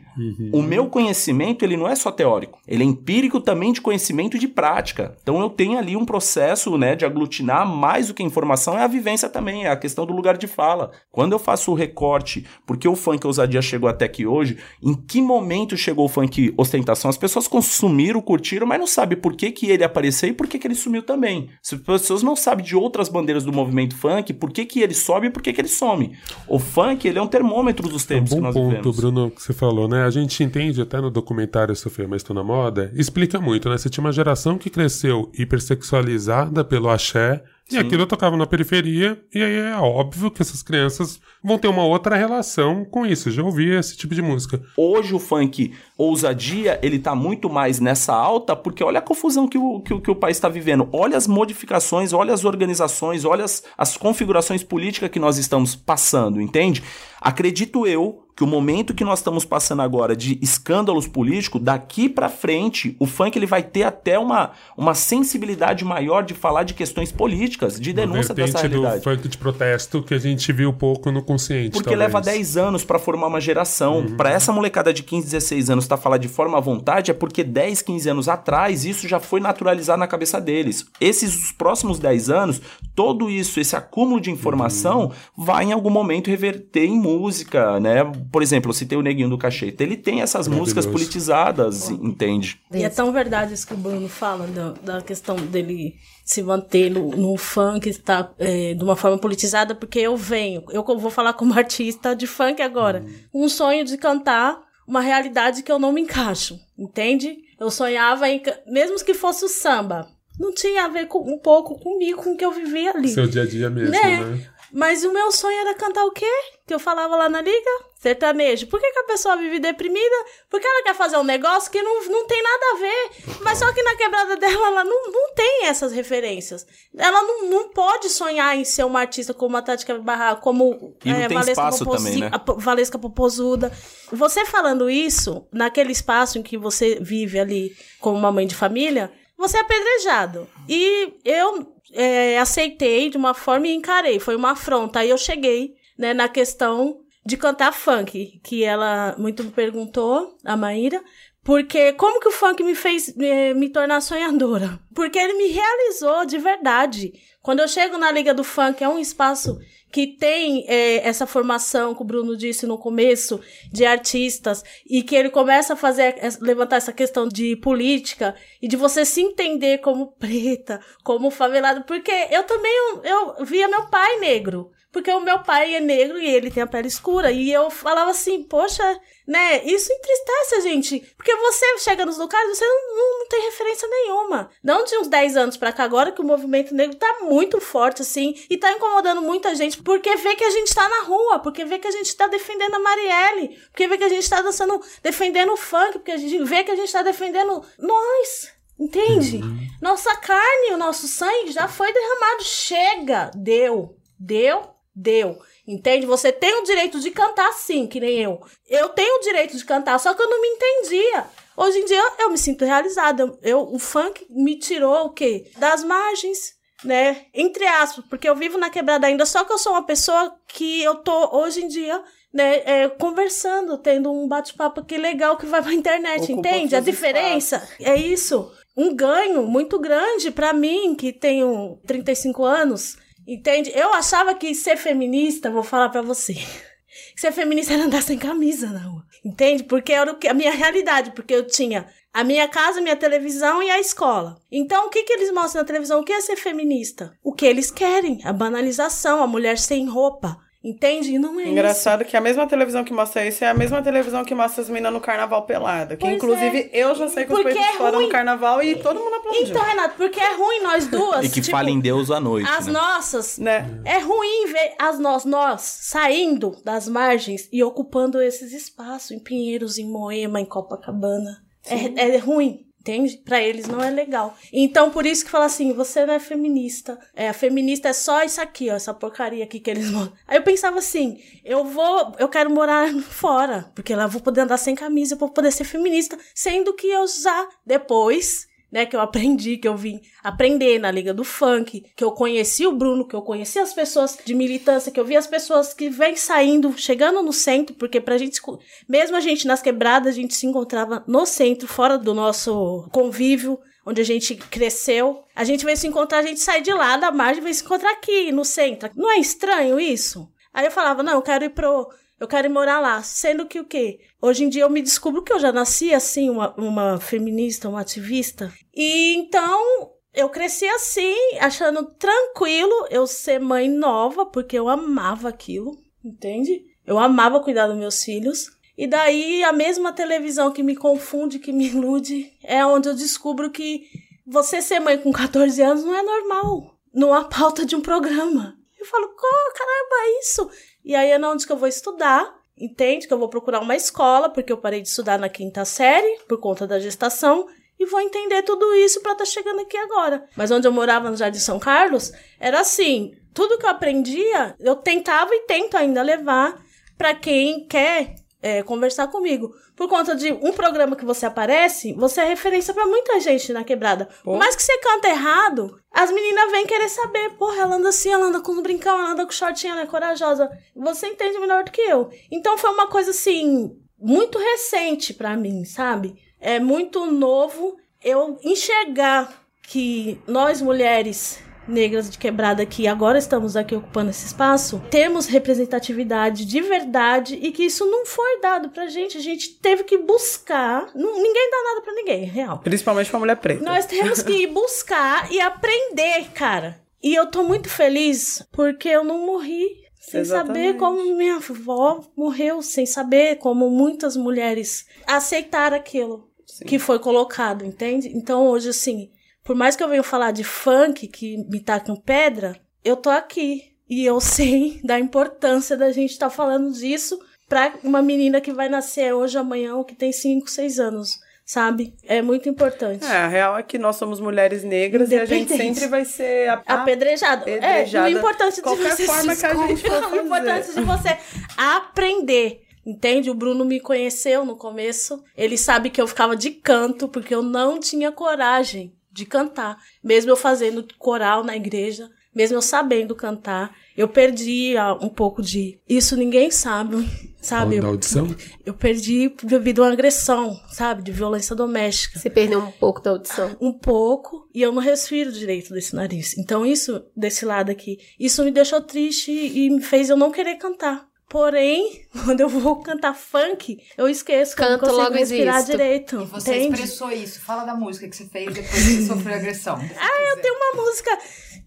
O meu conhecimento, ele não é só teórico, ele é empírico também de conhecimento e de prática. Então eu tenho ali um processo, né, de aglutinar mais do que informação é a vivência também, é a questão do lugar de fala. Quando eu faço o recorte, porque o funk ousadia chegou até aqui hoje, em que momento chegou o funk ostentação? As pessoas consumiram, curtiram, mas não sabem por que, que ele apareceu e por que, que ele sumiu também. Se as pessoas não sabem de outras bandeiras do movimento funk, por que, que ele sobe e por que, que ele some. O funk, ele é um termômetro dos É um tempos que bom nós ponto, vivemos. Bruno, que você falou, né? A gente entende até no documentário Sofia, mas estou na moda, explica muito, né? Você tinha uma geração que cresceu hipersexualizada pelo axé, e aquilo tocava na periferia, e aí é óbvio que essas crianças vão ter uma outra relação com isso. Já ouvi esse tipo de música. Hoje o funk ousadia, ele tá muito mais nessa alta, porque olha a confusão que o, que, o- que o país está vivendo. Olha as modificações, olha as organizações, olha as, as configurações políticas que nós estamos passando, entende? Acredito eu que o momento que nós estamos passando agora de escândalos políticos, daqui pra frente, o funk ele vai ter até uma, uma sensibilidade maior de falar de questões políticas, de denúncia Uma dessa realidade. do funk de protesto que a gente viu pouco no consciente. Porque talvez. leva 10 anos pra formar uma geração. Pra essa molecada de 15, 16 anos tá falar de forma à vontade, é porque 10, 15 anos atrás isso já foi naturalizado na cabeça deles. Esses os próximos 10 anos, todo isso, esse acúmulo de informação vai em algum momento reverter em música, né? Por exemplo, eu citei o Neguinho do Cacheta. Ele tem essas músicas politizadas, entende? E é tão verdade isso que o Bruno fala, da, da questão dele se manter no, no funk, estar é, de uma forma politizada, porque eu venho, eu vou falar como artista de funk agora, um sonho de cantar uma realidade que eu não me encaixo, entende? Eu sonhava em, mesmo que fosse o samba, não tinha a ver com, um pouco comigo, com o que eu vivia ali. Seu dia a dia mesmo, Né? né? Mas o meu sonho era cantar o quê? Que eu falava lá na liga? Sertanejo. Por que, que a pessoa vive deprimida? Porque ela quer fazer um negócio que não, não tem nada a ver. Mas só que na quebrada dela, ela não, não tem essas referências. Ela não, não pode sonhar em ser uma artista como a Tática Barra, como E não tem espaço Poposi- também, né? Valesca Popozuda. Você falando isso, naquele espaço em que você vive ali como uma mãe de família, você é apedrejado. E eu é, aceitei de uma forma e encarei. Foi uma afronta. Aí eu cheguei né, na questão de cantar funk, que ela muito me perguntou, a Maíra. Porque como que o funk me fez eh, me tornar sonhadora? Porque ele me realizou de verdade. Quando eu chego na Liga do Funk, é um espaço que tem é, essa formação que o Bruno disse no começo de artistas e que ele começa a fazer levantar essa questão de política e de você se entender como preta, como favelado, porque eu também eu, eu via meu pai negro. Porque o meu pai é negro e ele tem a pele escura. E eu falava assim, poxa, né? Isso entristece a gente. Porque você chega nos lugares, você não, não, não, tem referência nenhuma. Não de uns 10 anos pra cá, agora que o movimento negro tá muito forte, assim, e tá incomodando muita gente, porque vê que a gente tá na rua, porque vê que a gente tá defendendo a Marielle, porque vê que a gente tá dançando, defendendo o funk, porque a gente vê que a gente tá defendendo nós. Entende? Uhum. Nossa carne, o nosso sangue já foi derramado. Chega! Deu. Deu Deu. Entende? Você tem o direito de cantar sim, que nem eu. Eu tenho o direito de cantar, só que eu não me entendia. Hoje em dia eu me sinto realizada. Eu, o funk me tirou o quê? Das margens, né? Entre aspas, porque eu vivo na quebrada ainda, só que eu sou uma pessoa que eu tô hoje em dia né, é, conversando, tendo um bate-papo aqui legal que vai pra internet, Ocupa entende? A diferença espaços. é isso. Um ganho muito grande para mim, que tenho 35 anos, Entende? Eu achava que ser feminista, vou falar para você, ser feminista era andar sem camisa na rua. Entende? Porque era a minha realidade, porque eu tinha a minha casa, minha televisão e a escola. Então, o que, que eles mostram na televisão? O que é ser feminista? O que eles querem? A banalização, a mulher sem roupa, Entende? E não é Engraçado isso. que a mesma televisão que mostra isso é a mesma televisão que mostra as meninas no carnaval pelada. Que pois inclusive é. eu já sei que os peitos é fora no carnaval e todo mundo aplaudiu. Então, Renato, porque é ruim nós duas. e que tipo, fala em Deus à noite. As né? nossas. Né? É ruim ver as nós, nós saindo das margens e ocupando esses espaços em Pinheiros, em Moema, em Copacabana. É, é ruim. Entende? Pra eles não é legal. Então, por isso que fala assim, você não é feminista. É, a feminista é só isso aqui, ó, essa porcaria aqui que eles moram. Aí eu pensava assim, eu vou, eu quero morar fora, porque lá eu vou poder andar sem camisa, vou poder ser feminista, sendo que eu já depois né, que eu aprendi, que eu vim aprender na Liga do Funk, que eu conheci o Bruno, que eu conheci as pessoas de militância, que eu vi as pessoas que vêm saindo, chegando no centro, porque pra gente, mesmo a gente nas quebradas, a gente se encontrava no centro, fora do nosso convívio, onde a gente cresceu. A gente veio se encontrar, a gente sai de lá da margem veio se encontrar aqui, no centro. Não é estranho isso? Aí eu falava, não, eu quero ir pro eu quero morar lá. Sendo que o quê? Hoje em dia eu me descubro que eu já nasci assim, uma, uma feminista, uma ativista. E então eu cresci assim, achando tranquilo eu ser mãe nova, porque eu amava aquilo, entende? Eu amava cuidar dos meus filhos. E daí a mesma televisão que me confunde, que me ilude, é onde eu descubro que você ser mãe com 14 anos não é normal. Não há pauta de um programa. Eu falo, caramba, é isso. E aí é onde que eu vou estudar, entende? Que eu vou procurar uma escola, porque eu parei de estudar na quinta série, por conta da gestação, e vou entender tudo isso para estar tá chegando aqui agora. Mas onde eu morava no Jardim São Carlos, era assim, tudo que eu aprendia, eu tentava e tento ainda levar para quem quer é, conversar comigo. Por conta de um programa que você aparece, você é referência para muita gente na quebrada. Por mais que você canta errado, as meninas vêm querer saber. Porra, ela anda assim, ela anda com um brincão, ela anda com shortinho, ela é corajosa. Você entende melhor do que eu. Então foi uma coisa assim, muito recente para mim, sabe? É muito novo eu enxergar que nós mulheres negras de quebrada que agora estamos aqui ocupando esse espaço, temos representatividade de verdade e que isso não foi dado pra gente. A gente teve que buscar. Não, ninguém dá nada pra ninguém, real. Principalmente pra mulher preta. Nós temos que ir buscar e aprender, cara. E eu tô muito feliz porque eu não morri sem Exatamente. saber como minha avó morreu, sem saber como muitas mulheres aceitaram aquilo Sim. que foi colocado, entende? Então hoje, assim, por mais que eu venha falar de funk, que me tacam pedra, eu tô aqui. E eu sei da importância da gente estar tá falando disso pra uma menina que vai nascer hoje, amanhã, ou que tem 5, 6 anos sabe? É muito importante. É, a real é que nós somos mulheres negras e a gente sempre vai ser apedrejada. apedrejada. É, o importante de qualquer você forma que a gente for fazer. O importante de você aprender. Entende? O Bruno me conheceu no começo. Ele sabe que eu ficava de canto porque eu não tinha coragem de cantar. Mesmo eu fazendo coral na igreja, mesmo eu sabendo cantar, eu perdi um pouco de. Isso ninguém sabe. sabe? Da audição? Eu perdi devido a uma agressão, sabe? De violência doméstica. Você perdeu um pouco da audição. Um pouco, e eu não respiro direito desse nariz. Então, isso, desse lado aqui, isso me deixou triste e me fez eu não querer cantar. Porém, quando eu vou cantar funk, eu esqueço que eu não Canto, consigo logo respirar existo. direito. E você entende? expressou isso. Fala da música que você fez depois que você sofreu agressão. Ah, eu tenho uma música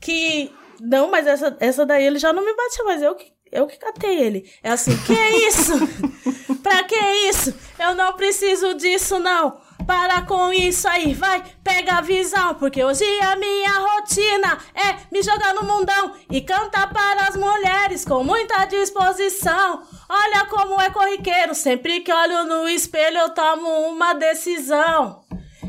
que. Não, mas essa, essa daí ele já não me bateu, mas eu que, eu que catei ele. É assim, que é isso? pra que isso? Eu não preciso disso, não. Para com isso aí, vai, pega a visão. Porque hoje a minha rotina é me jogar no mundão e cantar para as mulheres com muita disposição. Olha como é corriqueiro, sempre que olho no espelho eu tomo uma decisão.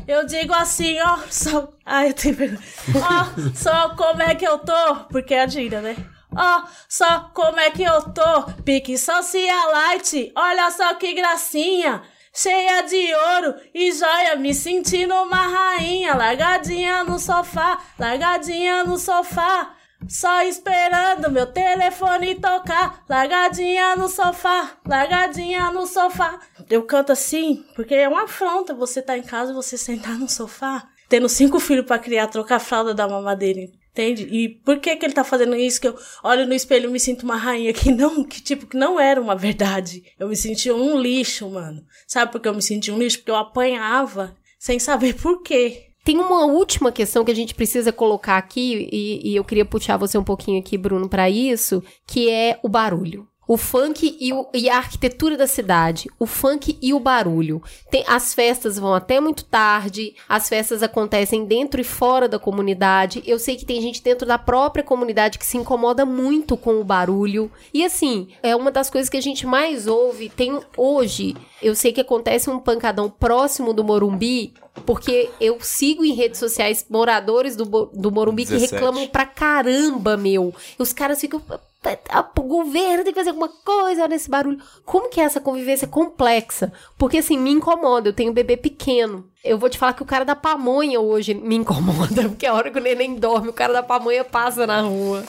Eu digo assim, ó, só. Ai, eu tenho vergonha. Ó, só como é que eu tô. Porque é a gíria, né? Ó, só como é que eu tô. Pique socialite. Olha só que gracinha. Cheia de ouro e joia, me sentindo uma rainha. Largadinha no sofá, largadinha no sofá. Só esperando meu telefone tocar. Largadinha no sofá, largadinha no sofá. Eu canto assim porque é uma afronta você tá em casa e você sentar no sofá, tendo cinco filhos pra criar, trocar fralda da mamadeira. Entende? E por que que ele tá fazendo isso? Que eu olho no espelho e me sinto uma rainha que não, que tipo, que não era uma verdade. Eu me senti um lixo, mano. Sabe por que eu me senti um lixo? Porque eu apanhava sem saber por quê. Tem uma última questão que a gente precisa colocar aqui, e, e eu queria puxar você um pouquinho aqui, Bruno, para isso, que é o barulho. O funk e, o- e a arquitetura da cidade, o funk e o barulho. Tem, as festas vão até muito tarde, as festas acontecem dentro e fora da comunidade. Eu sei que tem gente dentro da própria comunidade que se incomoda muito com o barulho. E assim, é uma das coisas que a gente mais ouve. Tem hoje, eu sei que acontece um pancadão próximo do Morumbi, porque eu sigo em redes sociais moradores do, do Morumbi que 17. reclamam pra caramba, meu. E os caras ficam. "Ah, O governo tem que fazer alguma coisa nesse barulho. Como que é essa convivência complexa? Porque assim, me incomoda. Eu tenho um bebê pequeno. Eu vou te falar que o cara da pamonha hoje me incomoda. Porque a hora que o neném dorme, o cara da pamonha passa na rua.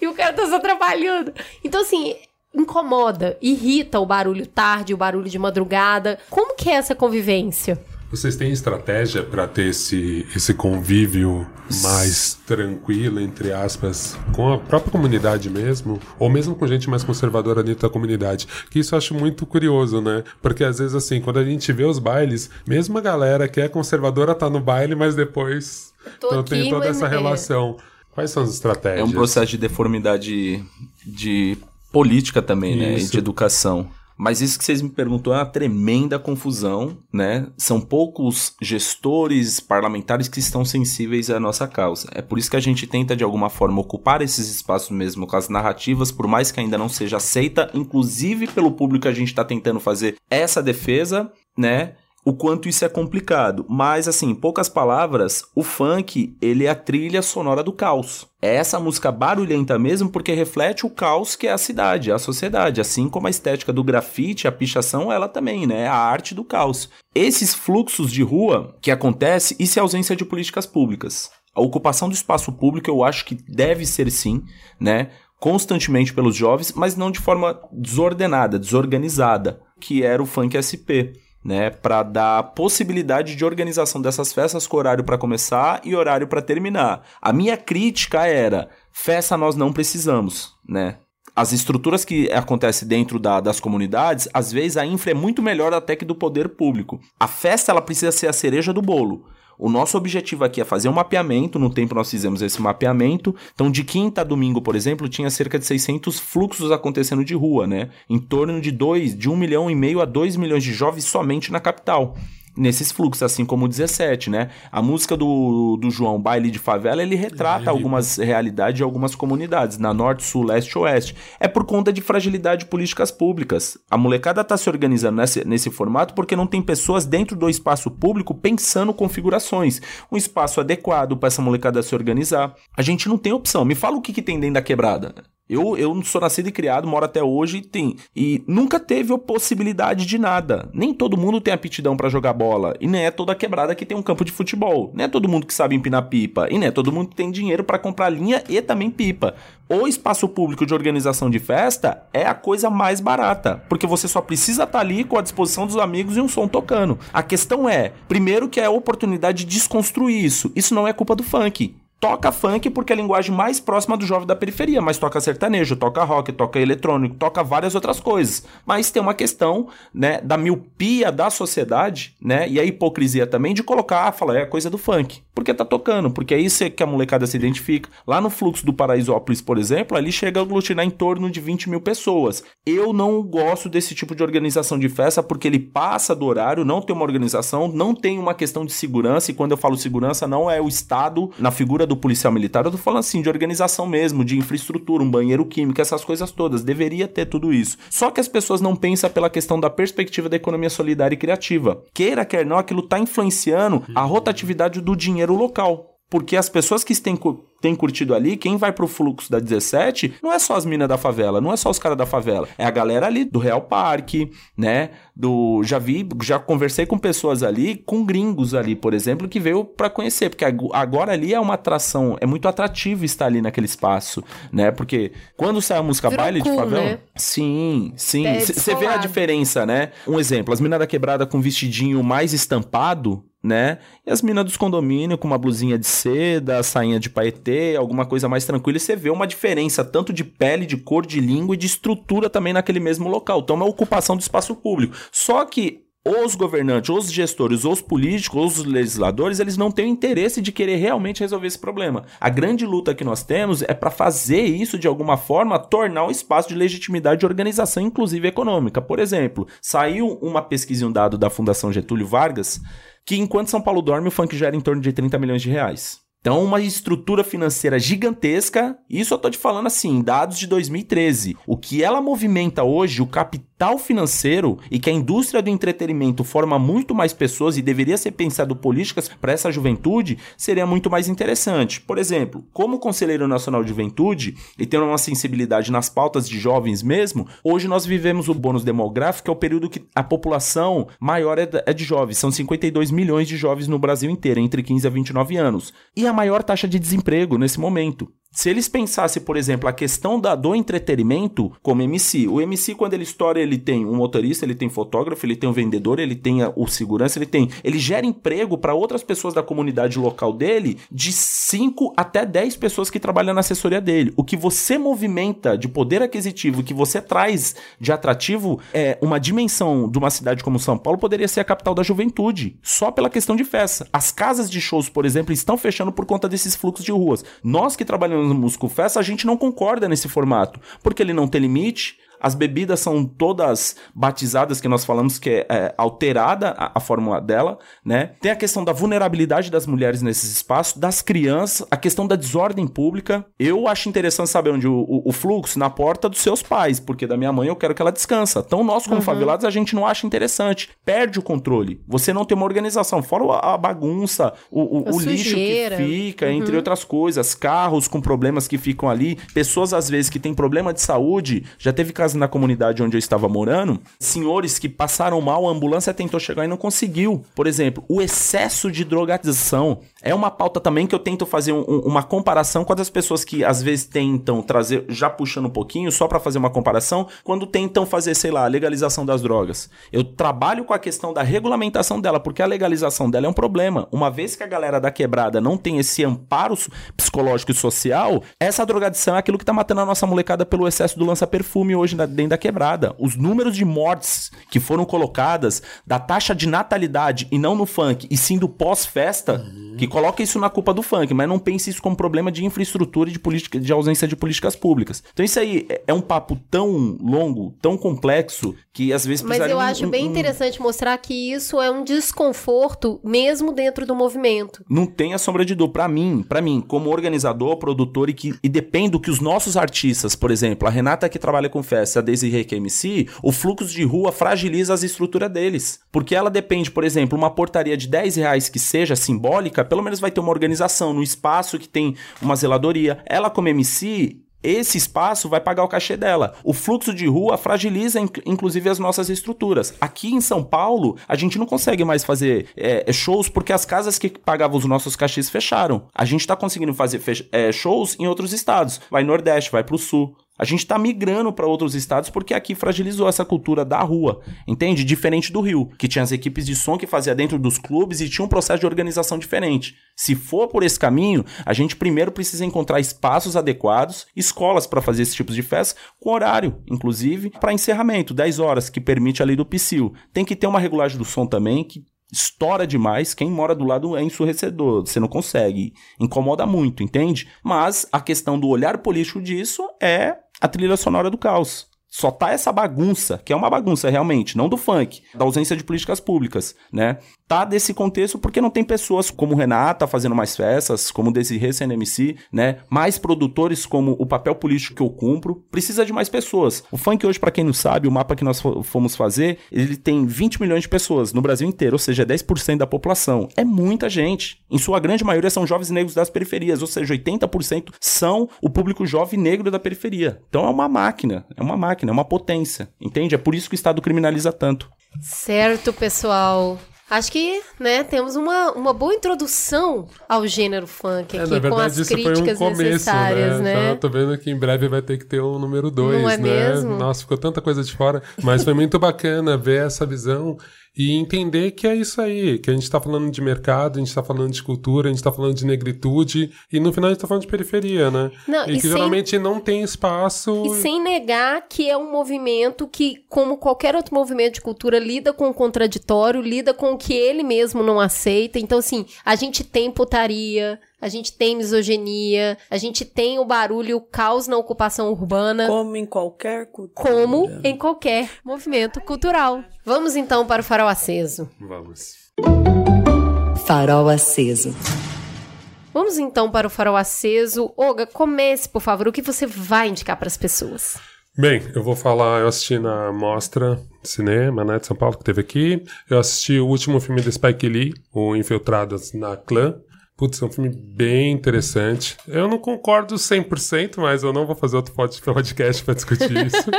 E o cara tá só trabalhando. Então, assim, incomoda, irrita o barulho tarde, o barulho de madrugada. Como que é essa convivência? Vocês têm estratégia para ter esse, esse convívio mais tranquilo, entre aspas, com a própria comunidade mesmo? Ou mesmo com gente mais conservadora dentro da comunidade? Que isso eu acho muito curioso, né? Porque às vezes, assim, quando a gente vê os bailes, mesmo a galera que é conservadora tá no baile, mas depois então, aqui, tem toda essa é. relação. Quais são as estratégias? É um processo de deformidade de política também, né? E Isso. de educação. Mas isso que vocês me perguntou é uma tremenda confusão, né? São poucos gestores parlamentares que estão sensíveis à nossa causa. É por isso que a gente tenta, de alguma forma, ocupar esses espaços mesmo com as narrativas, por mais que ainda não seja aceita, inclusive pelo público a gente está tentando fazer essa defesa, né? O quanto isso é complicado. Mas, assim, em poucas palavras, o funk, ele é a trilha sonora do caos. É essa música barulhenta mesmo porque reflete o caos que é a cidade, a sociedade. Assim como a estética do grafite, a pichação, ela também, né? É a arte do caos. Esses fluxos de rua que acontece, isso é ausência de políticas públicas. A ocupação do espaço público eu acho que deve ser sim, né? Constantemente pelos jovens, mas não de forma desordenada, desorganizada, que era o funk SP né, para dar possibilidade de organização dessas festas com horário para começar e horário para terminar. A minha crítica era: festa nós não precisamos, né? As estruturas que acontecem dentro da- das comunidades, às vezes a infra é muito melhor até que do poder público. A festa ela precisa ser a cereja do bolo. O nosso objetivo aqui é fazer um mapeamento, no tempo nós fizemos esse mapeamento. Então, de quinta a domingo, por exemplo, tinha cerca de 600 fluxos acontecendo de rua, né? Em torno de 2, de 1 milhão e meio a 2 milhões de jovens somente na capital. Nesses fluxos, assim como o 17, né? A música do, do João, Baile de Favela, ele retrata algumas realidades de algumas comunidades, na norte, sul, leste e oeste. É por conta de fragilidade de políticas públicas. A molecada tá se organizando nesse, nesse formato porque não tem pessoas dentro do espaço público pensando configurações. Um espaço adequado para essa molecada se organizar. A gente não tem opção. Me fala o que, que tem dentro da quebrada. Eu, eu sou nascido e criado, moro até hoje e tem. E nunca teve a possibilidade de nada. Nem todo mundo tem aptidão pra jogar bola. E nem é toda quebrada que tem um campo de futebol. Nem é todo mundo que sabe empinar pipa. E nem é todo mundo que tem dinheiro pra comprar linha e também pipa. O espaço público de organização de festa é a coisa mais barata. Porque você só precisa estar ali com a disposição dos amigos e um som tocando. A questão é, primeiro que é a oportunidade de desconstruir isso. Isso não é culpa do funk toca funk porque é a linguagem mais próxima do jovem da periferia, mas toca sertanejo, toca rock, toca eletrônico, toca várias outras coisas. Mas tem uma questão, né, da miopia da sociedade, né, e a hipocrisia também de colocar, ah, fala, é coisa do funk. Porque tá tocando, porque é isso que a molecada se identifica. Lá no fluxo do Paraisópolis, por exemplo, ali chega a aglutinar em torno de 20 mil pessoas. Eu não gosto desse tipo de organização de festa porque ele passa do horário, não tem uma organização, não tem uma questão de segurança, e quando eu falo segurança, não é o Estado na figura do policial militar, eu tô falando assim, de organização mesmo, de infraestrutura, um banheiro químico, essas coisas todas. Deveria ter tudo isso. Só que as pessoas não pensam pela questão da perspectiva da economia solidária e criativa. Queira, quer não, aquilo tá influenciando a rotatividade do dinheiro local. Porque as pessoas que têm, têm curtido ali, quem vai pro fluxo da 17, não é só as minas da favela, não é só os caras da favela. É a galera ali do Real Parque, né? Do. Já vi, já conversei com pessoas ali, com gringos ali, por exemplo, que veio para conhecer. Porque agora ali é uma atração, é muito atrativo estar ali naquele espaço, né? Porque quando sai a música Virou baile cool, de favela. né? Sim, sim. É Você vê a diferença, né? Um exemplo, as minas da quebrada com vestidinho mais estampado, né? E as minas dos condomínios com uma blusinha de seda, sainha de paetê, alguma coisa mais tranquila. E você vê uma diferença tanto de pele, de cor, de língua e de estrutura também naquele mesmo local. Então é uma ocupação do espaço público. Só que os governantes, os gestores, os políticos, os legisladores, eles não têm o interesse de querer realmente resolver esse problema. A grande luta que nós temos é para fazer isso de alguma forma tornar um espaço de legitimidade de organização, inclusive econômica. Por exemplo, saiu uma pesquisa e um dado da Fundação Getúlio Vargas que enquanto São Paulo dorme, o funk gera em torno de 30 milhões de reais. Então, uma estrutura financeira gigantesca. Isso eu tô te falando assim, dados de 2013. O que ela movimenta hoje, o capital financeiro e que a indústria do entretenimento forma muito mais pessoas e deveria ser pensado políticas para essa juventude, seria muito mais interessante. Por exemplo, como Conselheiro Nacional de Juventude e tendo uma sensibilidade nas pautas de jovens mesmo, hoje nós vivemos o bônus demográfico, que é o período que a população maior é é de jovens. São 52 milhões de jovens no Brasil inteiro, entre 15 a 29 anos. E a maior taxa de desemprego nesse momento. Se eles pensassem, por exemplo, a questão da, do entretenimento como MC, o MC, quando ele estoura, ele tem um motorista, ele tem fotógrafo, ele tem um vendedor, ele tem a- o segurança, ele tem. Ele gera emprego para outras pessoas da comunidade local dele, de 5 até 10 pessoas que trabalham na assessoria dele. O que você movimenta de poder aquisitivo, que você traz de atrativo, é uma dimensão de uma cidade como São Paulo poderia ser a capital da juventude, só pela questão de festa. As casas de shows, por exemplo, estão fechando por conta desses fluxos de ruas. Nós que trabalhamos no Músico Festa, a gente não concorda nesse formato, porque ele não tem limite. As bebidas são todas batizadas, que nós falamos que é, é, alterada a, a fórmula dela, né? Tem a questão da vulnerabilidade das mulheres nesses espaços, das crianças, a questão da desordem pública. Eu acho interessante saber onde o, o- o fluxo na porta dos seus pais, porque da minha mãe eu quero que ela descansa. Então nós, como favelados, a gente não acha interessante. Perde o controle. Você não tem uma organização, fora a, a bagunça, o, o- lixo que fica, entre outras coisas, carros com problemas que ficam ali, pessoas às vezes que têm problema de saúde, já teve na comunidade onde eu estava morando, senhores que passaram mal, a ambulância tentou chegar e não conseguiu. Por exemplo, o excesso de drogadização é uma pauta também que eu tento fazer um- um- uma comparação com as pessoas que às vezes tentam trazer, já puxando um pouquinho, só para fazer uma comparação, quando tentam fazer, sei lá, a legalização das drogas. Eu trabalho com a questão da regulamentação dela, porque a legalização dela é um problema. Uma vez que a galera da quebrada não tem esse amparo psicológico e social, essa drogadição é aquilo que tá matando a nossa molecada pelo excesso do lança-perfume hoje dentro da quebrada. Os números de mortes que foram colocadas da taxa de natalidade e não no funk, e sim do pós-festa, que coloca isso na culpa do funk, mas não pense isso como problema de infraestrutura e de política, de ausência de políticas públicas. Então isso aí é- é um papo tão longo, tão complexo, que às vezes Mas eu acho um- bem um- interessante mostrar que isso é um desconforto mesmo dentro do movimento. Não tem a sombra de dúvida. Pra mim, para mim, como organizador, produtor e que e depende do que os nossos artistas, por exemplo, a Renata que trabalha com festa, a Desiree que é MC, o fluxo de rua fragiliza as estruturas deles. Porque ela depende, por exemplo, uma portaria de 10 reais que seja simbólica, pelo vai ter uma organização no espaço que tem uma zeladoria. Ela como MC, esse espaço vai pagar o cachê dela. O fluxo de rua fragiliza, inc- inclusive, as nossas estruturas. Aqui em São Paulo, a gente não consegue mais fazer é, shows porque as casas que pagavam os nossos cachês fecharam. A gente tá conseguindo fazer é, shows em outros estados. Vai Nordeste, vai pro Sul. A gente está migrando para outros estados porque aqui fragilizou essa cultura da rua, entende? Diferente do Rio, que tinha as equipes de som que fazia dentro dos clubes e tinha um processo de organização diferente. Se for por esse caminho, a gente primeiro precisa encontrar espaços adequados, escolas para fazer esse tipo de festa, com horário, inclusive, para encerramento, 10 horas, que permite a lei do PSIL. Tem que ter uma regulagem do som também, que estoura demais, quem mora do lado é ensurrecedor, você não consegue, incomoda muito, entende? Mas a questão do olhar político disso é a trilha sonora do caos. Só tá essa bagunça, que é uma bagunça realmente, não do funk, da ausência de políticas públicas, né? Tá desse contexto porque não tem pessoas como Renata fazendo mais festas, como Desirê CNMC, né? Mais produtores como o papel político que eu cumpro. Precisa de mais pessoas. O funk hoje, para quem não sabe, o mapa que nós fo- fomos fazer, ele tem 20 milhões de pessoas no Brasil inteiro, ou seja, é 10% da população. É muita gente. Em sua grande maioria são jovens negros das periferias, ou seja, 80% são o público jovem negro da periferia. Então é uma máquina, é uma máquina, é uma potência, entende? É por isso que o Estado criminaliza tanto. Certo, pessoal. Acho que, né, temos uma, uma boa introdução ao gênero funk É, aqui, na com verdade, as isso foi um críticas começo, necessárias, né? né? Tô vendo que em breve vai ter que ter um número 2, Não é né? mesmo? Nossa, ficou tanta coisa de fora. Mas foi muito bacana ver essa visão e entender que é isso aí, que a gente tá falando de mercado, a gente tá falando de cultura, a gente tá falando de negritude, e no final a gente tá falando de periferia, né? Não, e e que sem- geralmente não tem espaço. E sem negar que é um movimento que, como qualquer outro movimento de cultura, lida com o contraditório, lida com o que ele mesmo não aceita. Então, assim, a gente tem putaria, a gente tem misoginia, a gente tem o barulho e o caos na ocupação urbana. Como em qualquer cultura. Como em qualquer movimento cultural. Vamos então para o farol aceso. Vamos. Farol aceso. Vamos então para o farol aceso. Olga, comece, por favor. O que você vai indicar para as pessoas? Bem, eu vou falar, eu assisti na Mostra de Cinema, né, de São Paulo, que teve aqui. Eu assisti o último filme do Spike Lee, o Infiltrados na Clã. Putz, é um filme bem interessante. Eu não concordo 100%, mas eu não vou fazer outro pod- podcast para discutir isso.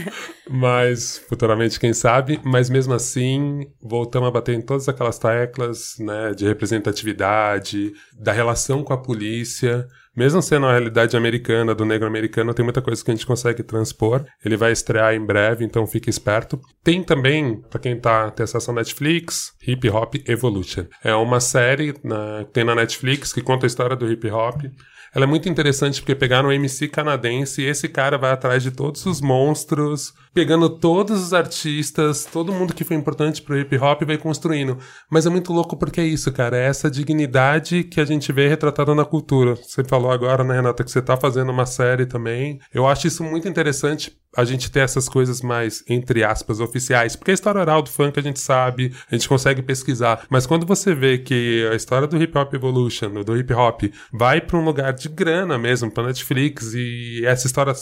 mas, futuramente, quem sabe. Mas, mesmo assim, voltamos a bater em todas aquelas teclas, né, de representatividade, da relação com a polícia. Mesmo sendo a realidade americana, do negro americano, tem muita coisa que a gente consegue transpor. Ele vai estrear em breve, então fique esperto. Tem também, pra quem tá, tem acesso à Netflix, Hip Hop Evolution. É uma série né, que tem na Netflix que conta a história do hip hop. Ela é muito interessante porque pegaram um MC canadense e esse cara vai atrás de todos os monstros, pegando todos os artistas, todo mundo que foi importante pro hip hop e vai construindo. Mas é muito louco porque é isso, cara. É essa dignidade que a gente vê retratada na cultura. Você falou agora, né, Renata, que você tá fazendo uma série também. Eu acho isso muito interessante a gente ter essas coisas mais, entre aspas, oficiais. Porque a história oral do funk a gente sabe, a gente consegue pesquisar. Mas quando você vê que a história do Hip Hop Evolution, do hip hop, vai para um lugar de grana mesmo, pra Netflix, e essa história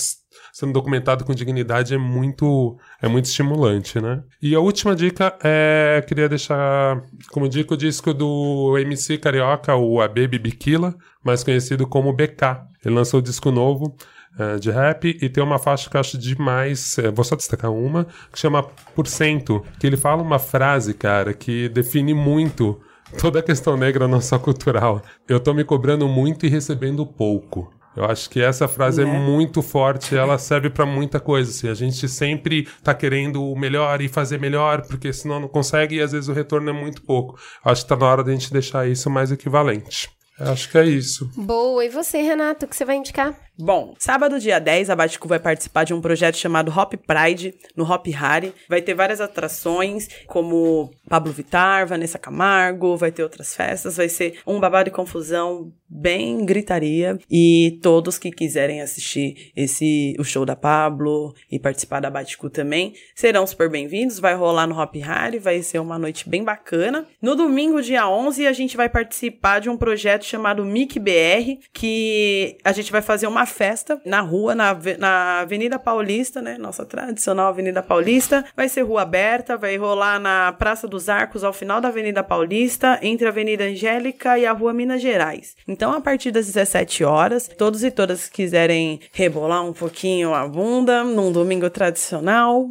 sendo documentada com dignidade é muito, é muito estimulante, né? E a última dica é, queria deixar como dica o disco do MC Carioca, o AB Bikila, mais conhecido como BK. Ele lançou um disco novo, eh, de rap e tem uma faixa que eu acho demais, eh, vou só destacar uma, que chama Por Cento, que ele fala uma frase, cara, que define muito toda a questão negra não só cultural. Eu tô me cobrando muito e recebendo pouco. Eu acho que essa frase é Né? muito forte, ela serve pra muita coisa. Assim, a gente sempre tá querendo o melhor e fazer melhor, porque senão não consegue e às vezes o retorno é muito pouco. Acho que tá na hora da gente deixar isso mais equivalente. Eu acho que é isso. Boa. E você, Renato, o que você vai indicar? Bom, sábado, dia 10, a Baticu vai participar de um projeto chamado Hop Pride, no Hop Hari. Vai ter várias atrações, como Pablo Vittar, Vanessa Camargo, vai ter outras festas. Vai ser um babado e confusão bem gritaria. E todos que quiserem assistir esse o show da Pablo e participar da Baticu também, serão super bem-vindos. Vai rolar no Hop Hari, vai ser uma noite bem bacana. No domingo, dia 11, a gente vai participar de um projeto chamado MIC BR, que a gente vai fazer uma a festa na rua, na, na Avenida Paulista, né? Nossa tradicional Avenida Paulista. Vai ser rua aberta, vai rolar na Praça dos Arcos, ao final da Avenida Paulista, entre a Avenida Angélica e a Rua Minas Gerais. Então, a partir das 17 horas, todos e todas que quiserem rebolar um pouquinho a bunda num domingo tradicional,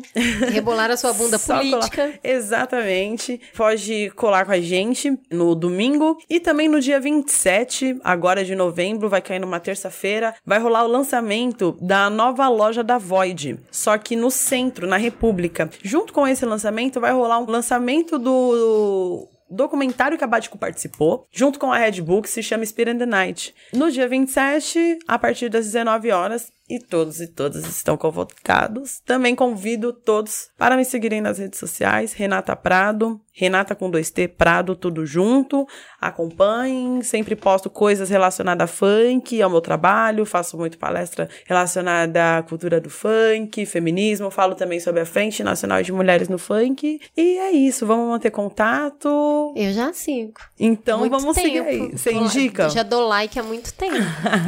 Rebolar a sua bunda política. colar- Exatamente. Pode colar com a gente no domingo. E também no dia 27, agora de novembro, vai cair numa terça-feira, vai rolar o lançamento da nova loja da Void. Só que no centro, na República. Junto com esse lançamento, vai rolar um lançamento do documentário que a Bático participou, junto com a Red que se chama Spirit in the Night. No dia 27, a partir das 19 horas, e todos e todas estão convocados. Também convido todos para me seguirem nas redes sociais, Renata Prado, Renata com 2T Prado, tudo junto. Acompanhem, sempre posto coisas relacionadas a funk, ao meu trabalho, faço muito palestra relacionada à cultura do funk, feminismo, falo também sobre a Frente Nacional de Mulheres no Funk. E é isso, vamos manter contato. Eu já sigo. Então Muito vamos seguir tempo. aí. Você indica? Já dou like há muito tempo.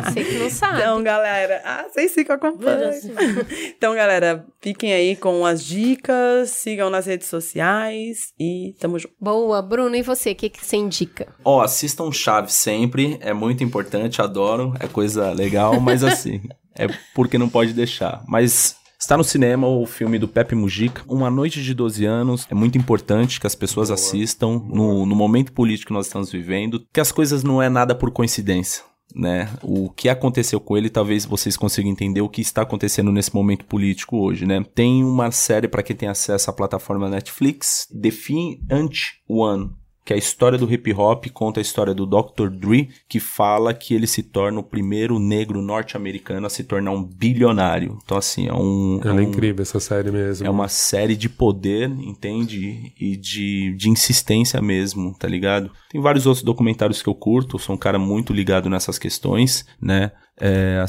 Você que não sabe. Então, galera, ah, vocês ficam acompanhando. então, galera, fiquem aí com as dicas, sigam nas redes sociais e tamo junto. Boa, Bruno, e você? O que, que você indica? Ó, assistam Chaves sempre, é muito importante, adoro, é coisa legal, mas assim, é porque não pode deixar. Mas está no cinema o filme do Pepe Mujica, Uma Noite de 12 Anos, é muito importante que as pessoas assistam no, no momento político que nós estamos vivendo, que as coisas não é nada por coincidência. Né? O que aconteceu com ele, talvez vocês consigam entender o que está acontecendo nesse momento político hoje, né? Tem uma série para quem tem acesso à plataforma Netflix, The Ant One, que é a história do hip hop, conta a história do Dr. Dre, que fala que ele se torna o primeiro negro norte-americano a se tornar um bilionário. Então, assim, é um. Ela é um- incrível essa série mesmo. é uma série de poder, entende? E de, de insistência mesmo, tá ligado? Tem vários outros documentários que eu curto, sou um cara muito ligado nessas questões, né? É,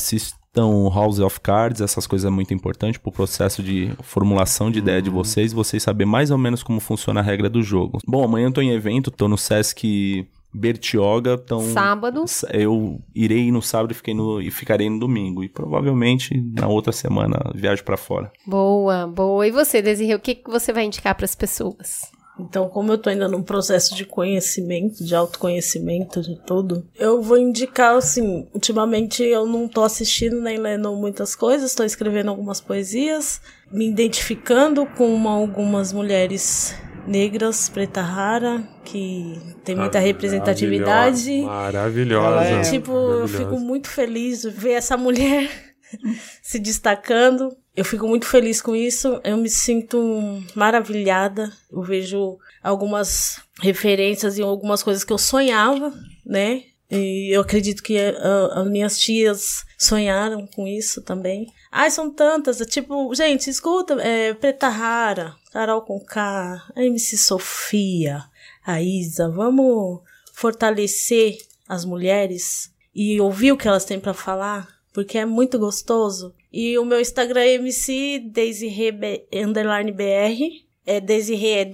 assistam House of Cards, essas coisas é muito importante pro processo de formulação de ideia de vocês, vocês saber mais ou menos como funciona a regra do jogo. Bom, amanhã eu tô em evento, tô no Sesc Bertioga, então Sábado. eu irei no sábado e, fiquei no, e ficarei no domingo. E provavelmente na outra semana viajo pra fora. Boa, boa. E você, Desirê, o que, que você vai indicar para as pessoas? Então, como eu tô ainda num processo de conhecimento, de autoconhecimento de tudo, eu vou indicar, assim, ultimamente eu não tô assistindo nem lendo muitas coisas, tô escrevendo algumas poesias, me identificando com uma- algumas mulheres negras, preta rara, que tem muita representatividade. Maravilhosa. É- Tipo, eu Maravilhosa. fico muito feliz de ver essa mulher se destacando. Eu fico muito feliz com isso. Eu me sinto maravilhada. Eu vejo algumas referências em algumas coisas que eu sonhava, né? E eu acredito que ah, as minhas tias sonharam com isso também. Ai, são tantas. é Tipo, gente, escuta. É, Preta Rara, Carol Conká, a MC Sofia, a Isa. Vamos fortalecer as mulheres e ouvir o que elas têm pra falar, porque é muito gostoso. E o meu Instagram é MC Desirê B- underline BR. É Desirê é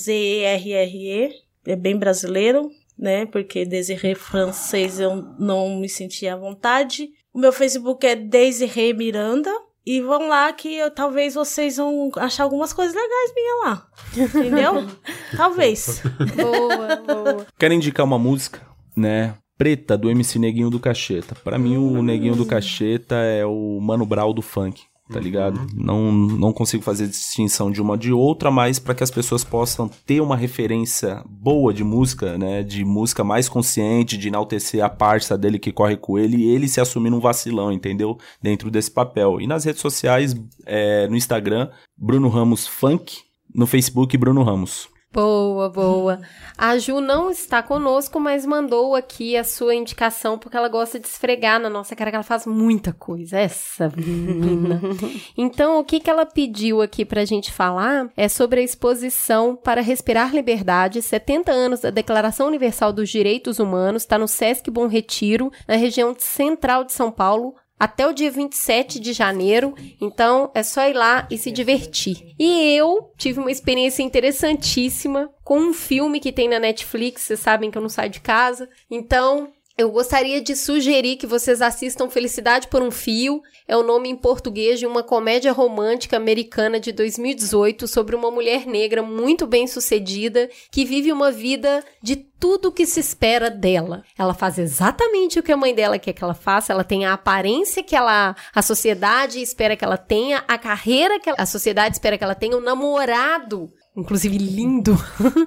D-E-Y-Z-E-R-R-E. É bem brasileiro, né? Porque Desirê francês eu não me sentia à vontade. O meu Facebook é Desirê Miranda. E vão lá que eu- talvez vocês vão achar algumas coisas legais minhas lá. Entendeu? talvez. Boa, boa. Quero indicar uma música, né? Preta, do MC Neguinho do Cacheta. Pra mim, o Neguinho do Cacheta é o Mano Brown do funk, tá ligado? Não, não consigo fazer distinção de uma de outra, mas pra que as pessoas possam ter uma referência boa de música, né? De música mais consciente, de enaltecer a parça dele que corre com ele e ele se assumindo um vacilão, entendeu? Dentro desse papel. E nas redes sociais, é, no Instagram, Bruno Ramos Funk, no Facebook, Bruno Ramos. Boa, boa. A Ju não está conosco, mas mandou aqui a sua indicação porque ela gosta de esfregar na nossa cara que ela faz muita coisa. Essa menina. Então, o que, que ela pediu aqui pra gente falar é sobre a exposição para Respirar Liberdade, 70 anos da Declaração Universal dos Direitos Humanos, está no Sesc Bom Retiro, na região central de São Paulo, até o dia 27 de janeiro. Então é só ir lá e se divertir. E eu tive uma experiência interessantíssima com um filme que tem na Netflix. Vocês sabem que eu não saio de casa. Então. Eu gostaria de sugerir que vocês assistam Felicidade por um Fio. É o nome em português de uma comédia romântica americana de 2018 sobre uma mulher negra muito bem sucedida que vive uma vida de tudo que se espera dela. Ela faz exatamente o que a mãe dela quer que ela faça, ela tem a aparência que ela a sociedade espera que ela tenha, a carreira que a sociedade espera que ela tenha, o namorado, inclusive lindo,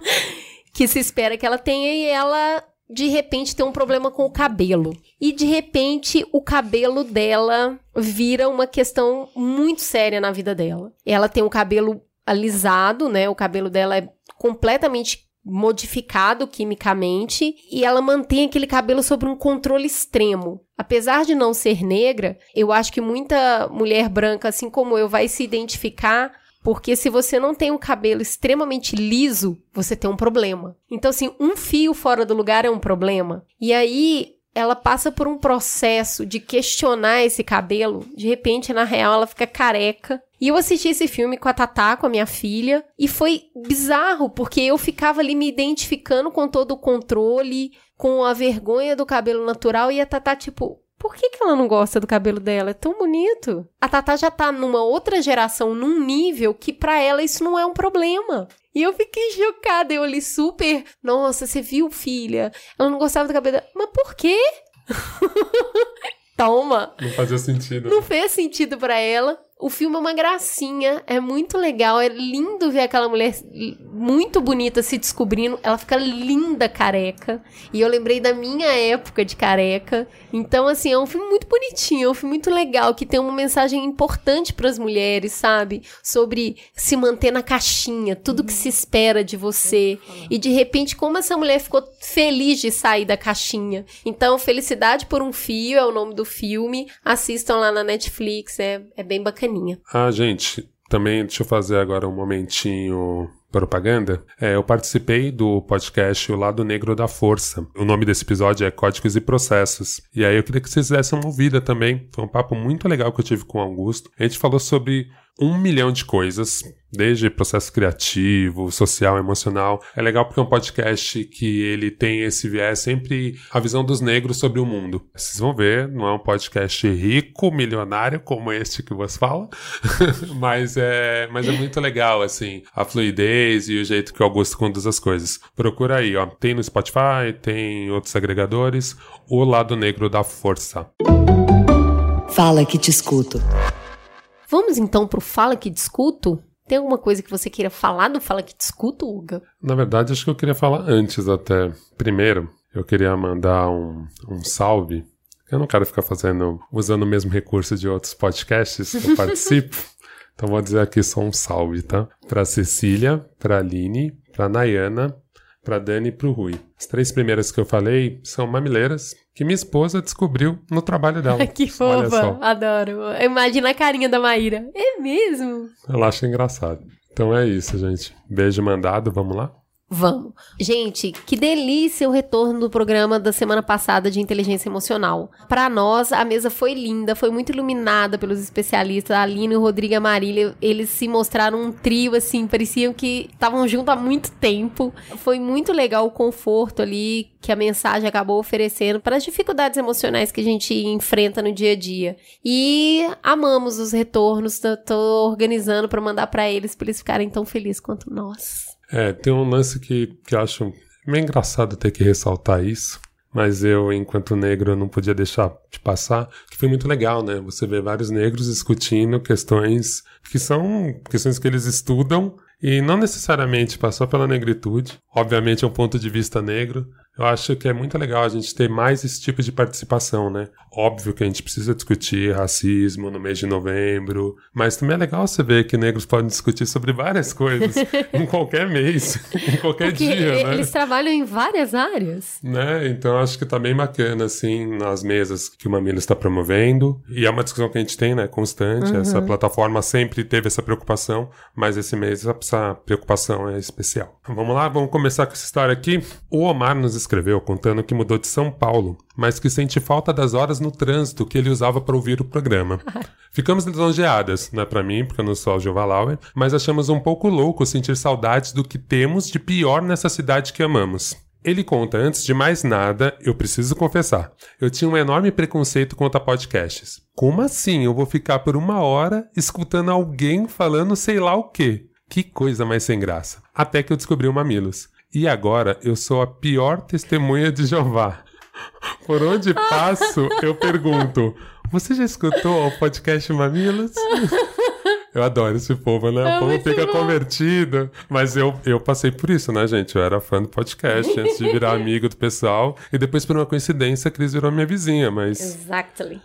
que se espera que ela tenha e ela de repente tem um problema com o cabelo. E de repente o cabelo dela vira uma questão muito séria na vida dela. Ela tem um cabelo alisado, né? O cabelo dela é completamente modificado quimicamente e ela mantém aquele cabelo sob um controle extremo. Apesar de não ser negra, eu acho que muita mulher branca, assim como eu, vai se identificar porque se você não tem um cabelo extremamente liso, você tem um problema. Então, assim, um fio fora do lugar é um problema. E aí, ela passa por um processo de questionar esse cabelo. De repente, na real, ela fica careca. E eu assisti esse filme com a Tatá, com a minha filha, e foi bizarro, porque eu ficava ali me identificando com todo o controle, com a vergonha do cabelo natural, e a Tatá, tipo, por que, que ela não gosta do cabelo dela? É tão bonito. A Tatá já tá numa outra geração, num nível que para ela isso não é um problema. E eu fiquei chocada, eu li super. Nossa, você viu, filha? Ela não gostava do cabelo dela. Mas por quê? Toma! Não fazia sentido. Não fez sentido para ela. O filme é uma gracinha, é muito legal, é lindo ver aquela mulher muito bonita se descobrindo. Ela fica linda careca. E eu lembrei da minha época de careca. Então, assim, é um filme muito bonitinho, é um filme muito legal, que tem uma mensagem importante para as mulheres, sabe? Sobre se manter na caixinha, tudo que se espera de você. E de repente, como essa mulher ficou feliz de sair da caixinha. Então, Felicidade por um Fio é o nome do filme. Assistam lá na Netflix, é, é bem bacaninha. Ah, gente, também deixa eu fazer agora um momentinho propaganda. É, eu participei do podcast O Lado Negro da Força. O nome desse episódio é Códigos e Processos. E aí eu queria que vocês dessem uma ouvida também. Foi um papo muito legal que eu tive com o Augusto. A gente falou sobre um milhão de coisas, desde processo criativo, social, emocional. É legal porque é um podcast que ele tem esse viés sempre a visão dos negros sobre o mundo. Vocês vão ver, não é um podcast rico, milionário como este que você fala, mas é, mas é muito legal assim, a fluidez e o jeito que o Augusto conduz as coisas. Procura aí, ó, tem no Spotify, tem outros agregadores, O Lado Negro da Força. Fala que te escuto. Vamos então pro Fala que Discuto? Tem alguma coisa que você queira falar do Fala que Discuto, Uga? Na verdade, acho que eu queria falar antes até. Primeiro, eu queria mandar um, um salve. Eu não quero ficar fazendo, usando o mesmo recurso de outros podcasts que eu participo. então vou dizer aqui só um salve, tá? Pra Cecília, pra Aline, pra Nayana, pra Dani e pro Rui. As três primeiras que eu falei são mamileiras, que minha esposa descobriu no trabalho dela. que fofa, adoro. Imagina a carinha da Maíra. É mesmo? Ela acha engraçado. Então é isso, gente. Beijo mandado, vamos lá? Vamos. Gente, que delícia o retorno do programa da semana passada de inteligência emocional. Para nós, a mesa foi linda, foi muito iluminada pelos especialistas. A Aline, o Rodrigo e Marília, eles se mostraram um trio, assim, pareciam que estavam juntos há muito tempo. Foi muito legal o conforto ali que a mensagem acabou oferecendo para as dificuldades emocionais que a gente enfrenta no dia a dia. E amamos os retornos, tô, tô organizando para mandar para eles, para eles ficarem tão felizes quanto nós. É, tem um lance que, que eu acho meio engraçado ter que ressaltar isso, mas eu, enquanto negro, não podia deixar de passar, que foi muito legal, né? Você vê vários negros discutindo questões que são questões que eles estudam e não necessariamente passou pela negritude. Obviamente é um ponto de vista negro. Eu acho que é muito legal a gente ter mais esse tipo de participação, né? Óbvio que a gente precisa discutir racismo no mês de novembro, mas também é legal você ver que negros podem discutir sobre várias coisas em qualquer mês, em qualquer Porque dia, né? eles trabalham em várias áreas. Né? Então acho que tá bem bacana, assim, nas mesas que o Mamilo está promovendo. E é uma discussão que a gente tem, né? Constante. Essa plataforma sempre teve essa preocupação, mas esse mês essa preocupação é especial. Vamos lá, vamos começar com essa história aqui. O Omar nos escreveu contando que mudou de São Paulo, mas que sente falta das horas no trânsito que ele usava para ouvir o programa. Ficamos lisonjeadas, não é pra mim, porque eu não sou a Giova Lauer, mas achamos um pouco louco sentir saudades do que temos de pior nessa cidade que amamos. Ele conta, antes de mais nada, eu preciso confessar, eu tinha um enorme preconceito contra podcasts. Como assim eu vou ficar por uma hora escutando alguém falando sei lá o quê? Que coisa mais sem graça. Até que eu descobri o Mamilos. E agora eu sou a pior testemunha de Jeová. Por onde passo, eu pergunto: Você já escutou o podcast Mamilos? Eu adoro esse povo, né? É o povo fica bom. convertido. Mas eu, eu passei por isso, né, gente? Eu era fã do podcast antes de virar amigo do pessoal. E depois, por uma coincidência, a Cris virou minha vizinha, mas. Exactly.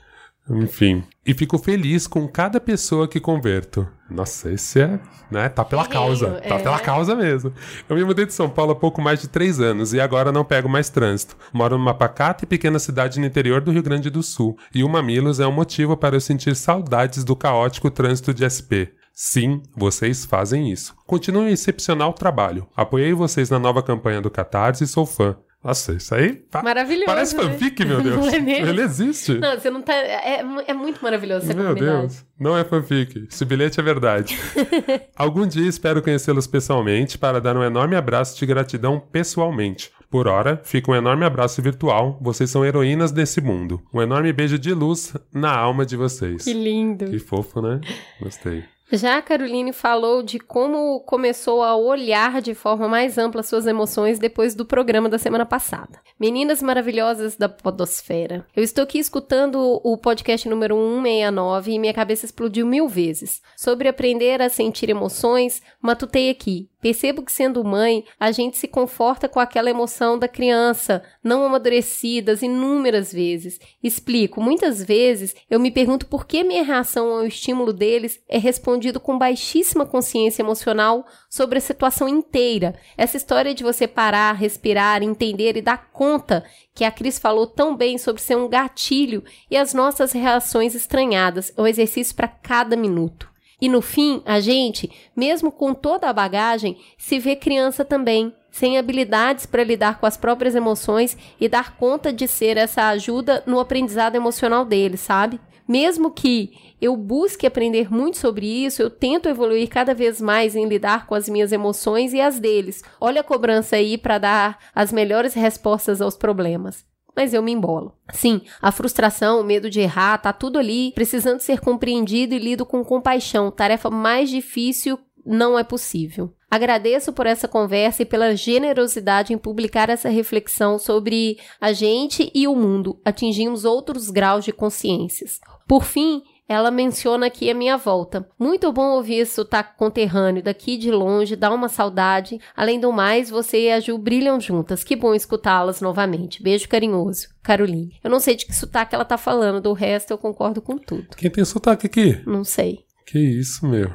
Enfim. E fico feliz com cada pessoa que converto. Nossa, esse é, né? Tá pela causa. Tá é. pela causa mesmo. Eu me mudei de São Paulo há pouco mais de três anos e agora não pego mais trânsito. Moro numa pacata e pequena cidade no interior do Rio Grande do Sul. E o Mamilos é um motivo para eu sentir saudades do caótico trânsito de SP. Sim, vocês fazem isso. Continuem o excepcional trabalho. Apoiei vocês na nova campanha do Catarse e sou fã. Nossa, isso aí pa- Maravilhoso, parece né? fanfic, meu Deus. Não é mesmo? Ele existe. Não, você não tá. É, é muito maravilhoso essa Meu comunidade. Deus, não é fanfic. Esse bilhete é verdade. Algum dia espero conhecê-los pessoalmente para dar um enorme abraço de gratidão pessoalmente. Por hora, fica um enorme abraço virtual. Vocês são heroínas desse mundo. Um enorme beijo de luz na alma de vocês. Que lindo. Que fofo, né? Gostei. Já a Caroline falou de como começou a olhar de forma mais ampla suas emoções depois do programa da semana passada. Meninas maravilhosas da Podosfera. Eu estou aqui escutando o podcast número 169 e minha cabeça explodiu mil vezes. Sobre aprender a sentir emoções, matutei aqui. Percebo que, sendo mãe, a gente se conforta com aquela emoção da criança, não amadurecidas inúmeras vezes. Explico, muitas vezes eu me pergunto por que minha reação ao estímulo deles é respondido com baixíssima consciência emocional sobre a situação inteira. Essa história de você parar, respirar, entender e dar conta que a Cris falou tão bem sobre ser um gatilho e as nossas reações estranhadas, é um exercício para cada minuto. E no fim, a gente, mesmo com toda a bagagem, se vê criança também, sem habilidades para lidar com as próprias emoções e dar conta de ser essa ajuda no aprendizado emocional deles, sabe? Mesmo que eu busque aprender muito sobre isso, eu tento evoluir cada vez mais em lidar com as minhas emoções e as deles. Olha a cobrança aí para dar as melhores respostas aos problemas mas eu me embolo. Sim, a frustração, o medo de errar, tá tudo ali, precisando ser compreendido e lido com compaixão. Tarefa mais difícil não é possível. Agradeço por essa conversa e pela generosidade em publicar essa reflexão sobre a gente e o mundo. Atingimos outros graus de consciências. Por fim, ela menciona aqui a minha volta. Muito bom ouvir esse sotaque conterrâneo daqui de longe, dá uma saudade. Além do mais, você e a Ju brilham juntas. Que bom escutá-las novamente. Beijo carinhoso. Caroline. Eu não sei de que sotaque ela tá falando, do resto eu concordo com tudo. Quem tem sotaque aqui? Não sei. Que isso, meu.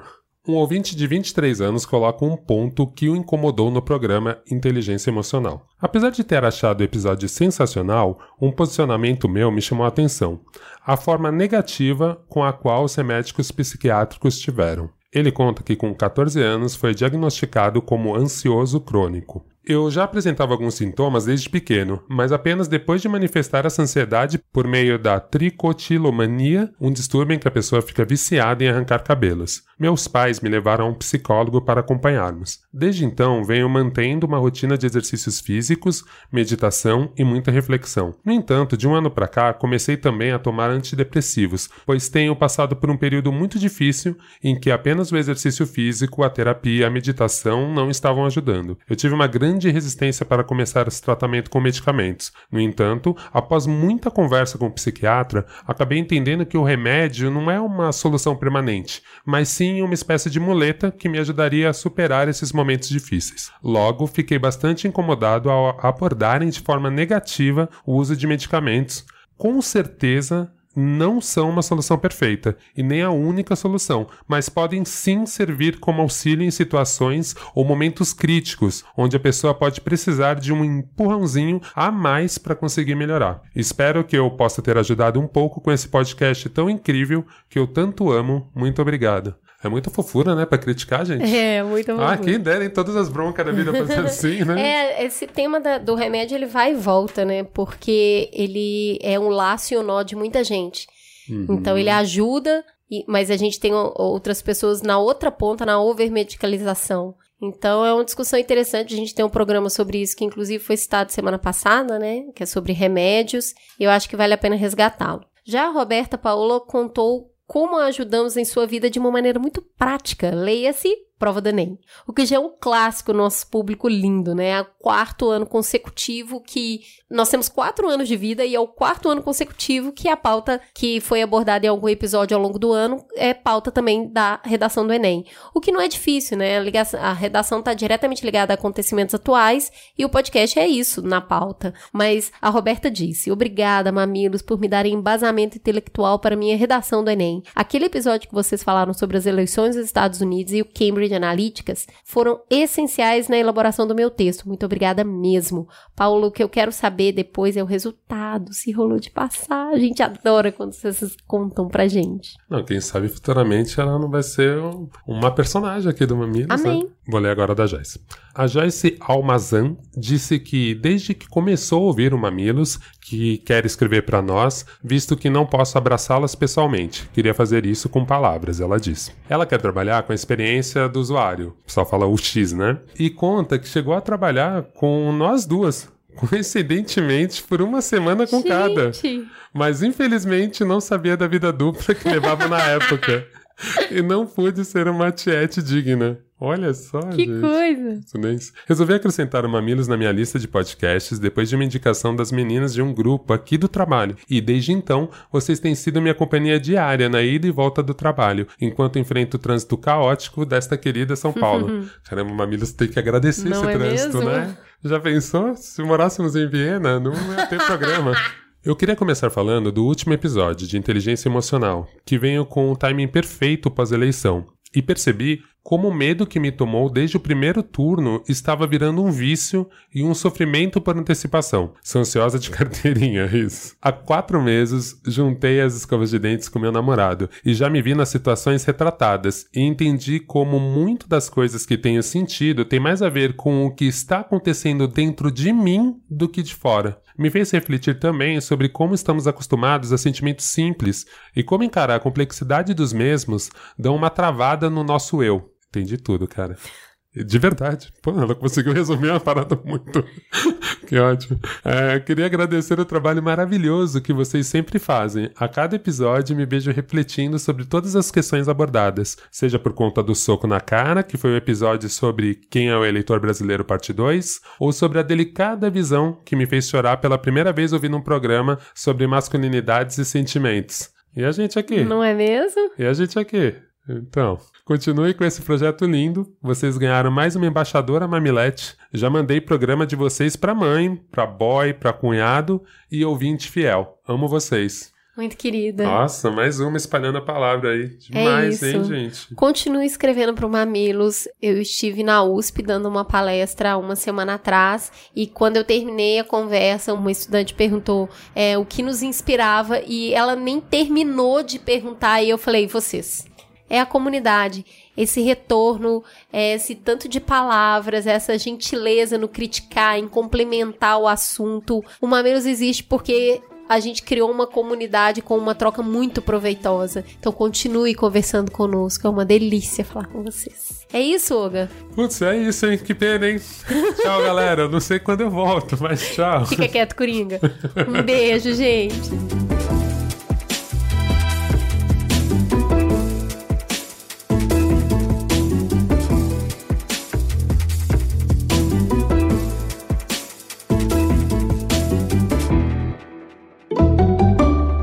Um ouvinte de 23 anos coloca um ponto que o incomodou no programa Inteligência Emocional. Apesar de ter achado o episódio sensacional, um posicionamento meu me chamou a atenção. A forma negativa com a qual os remédicos psiquiátricos tiveram. Ele conta que com 14 anos foi diagnosticado como ansioso crônico. Eu já apresentava alguns sintomas desde pequeno, mas apenas depois de manifestar essa ansiedade por meio da tricotilomania, um distúrbio em que a pessoa fica viciada em arrancar cabelos. Meus pais me levaram a um psicólogo para acompanharmos. Desde então, venho mantendo uma rotina de exercícios físicos, meditação e muita reflexão. No entanto, de um ano para cá, comecei também a tomar antidepressivos, pois tenho passado por um período muito difícil em que apenas o exercício físico, a terapia e a meditação não estavam ajudando. Eu tive uma grande resistência para começar esse tratamento com medicamentos. No entanto, após muita conversa com o psiquiatra, acabei entendendo que o remédio não é uma solução permanente, mas sim uma espécie de muleta que me ajudaria a superar esses momentos difíceis. Logo, fiquei bastante incomodado ao abordarem de forma negativa o uso de medicamentos. Com certeza, não são uma solução perfeita e nem a única solução, mas podem sim servir como auxílio em situações ou momentos críticos, onde a pessoa pode precisar de um empurrãozinho a mais para conseguir melhorar. Espero que eu possa ter ajudado um pouco com esse podcast tão incrível que eu tanto amo. Muito obrigado. É muita fofura, né, para criticar, gente? É, muito bom. Ah, quem dera em todas as broncas da vida pra ser assim, né? É, esse tema da- do remédio ele vai e volta, né? Porque ele é um laço e um nó de muita gente. Uhum. Então ele ajuda, mas a gente tem outras pessoas na outra ponta, na overmedicalização. Então é uma discussão interessante. A gente tem um programa sobre isso que inclusive foi citado semana passada, né? Que é sobre remédios. E eu acho que vale a pena resgatá-lo. Já a Roberta Paola contou como a ajudamos em sua vida de uma maneira muito prática. Leia-se prova do Enem. O que já é um clássico nosso público lindo, né? É o quarto ano consecutivo que nós temos quatro anos de vida e é o quarto ano consecutivo que a pauta que foi abordada em algum episódio ao longo do ano é pauta também da redação do Enem. O que não é difícil, né? A redação está diretamente ligada a acontecimentos atuais e o podcast é isso na pauta. Mas a Roberta disse: Obrigada, mamilos, por me darem embasamento intelectual para minha redação do Enem. Aquele episódio que vocês falaram sobre as eleições dos Estados Unidos e o Cambridge Analyticas foram essenciais na elaboração do meu texto. Muito obrigada mesmo. Paulo, o que eu quero saber depois é o resultado, se rolou de passar. A gente adora quando vocês contam pra gente. Não, quem sabe futuramente ela não vai ser uma personagem aqui do Mamilos, né? Amém. Né? Vou ler agora da Joyce. A Joyce Almazan disse que desde que começou a ouvir o Mamilos, que quer escrever para nós, visto que não posso abraçá-las pessoalmente. Queria fazer isso com palavras, ela disse. Ela quer trabalhar com a experiência do usuário, só fala o X, né? E conta que chegou a trabalhar com nós duas, coincidentemente por uma semana com Gente. cada. Mas infelizmente não sabia da vida dupla que levava na época. E não pude ser uma tiete digna. Olha só, Que gente. coisa! Resolvi acrescentar o Mamilos na minha lista de podcasts depois de uma indicação das meninas de um grupo aqui do trabalho. E desde então, vocês têm sido minha companhia diária na ida e volta do trabalho, enquanto enfrento o trânsito caótico desta querida São Paulo. Caramba, o Mamilos tem que agradecer Não esse é trânsito, mesmo? né? Já pensou? Se morássemos em Viena, não ia ter programa. Eu queria começar falando do último episódio de Inteligência Emocional, que veio com o timing perfeito pós-eleição. E percebi como o medo que me tomou desde o primeiro turno estava virando um vício e um sofrimento por antecipação. Sou ansiosa de carteirinha, isso. Há quatro meses, juntei as escovas de dentes com meu namorado e já me vi nas situações retratadas e entendi como muito das coisas que tenho sentido tem mais a ver com o que está acontecendo dentro de mim do que de fora. Me fez refletir também sobre como estamos acostumados a sentimentos simples e como encarar a complexidade dos mesmos dão uma travada no nosso eu. Entendi tudo, cara. De verdade. Pô, ela conseguiu resumir uma parada muito. que ótimo. É, queria agradecer o trabalho maravilhoso que vocês sempre fazem. A cada episódio me vejo refletindo sobre todas as questões abordadas, seja por conta do soco na cara, que foi o episódio sobre quem é o eleitor brasileiro parte 2, ou sobre a delicada visão que me fez chorar pela primeira vez ouvindo um programa sobre masculinidades e sentimentos. E a gente aqui? Não é mesmo? E a gente aqui? Então, continue com esse projeto lindo. Vocês ganharam mais uma embaixadora Mamilete. Já mandei programa de vocês pra mãe, pra boy, pra cunhado e ouvinte fiel. Amo vocês. Muito querida. Nossa, mais uma espalhando a palavra aí. Demais, É isso. hein, gente? Continue escrevendo para o Mamilos. Eu estive na USP dando uma palestra uma semana atrás e quando eu terminei a conversa, uma estudante perguntou é, o que nos inspirava e ela nem terminou de perguntar e eu falei, vocês. É a comunidade, esse retorno, é, esse tanto de palavras, essa gentileza no criticar, em complementar o assunto. O Mamilos existe porque a gente criou uma comunidade com uma troca muito proveitosa. Então continue conversando conosco, é uma delícia falar com vocês. É isso, Olga? Putz, é isso, hein? Que pena, hein? tchau, galera. Não sei quando eu volto, mas tchau. Fica quieto, Coringa. Um beijo, gente.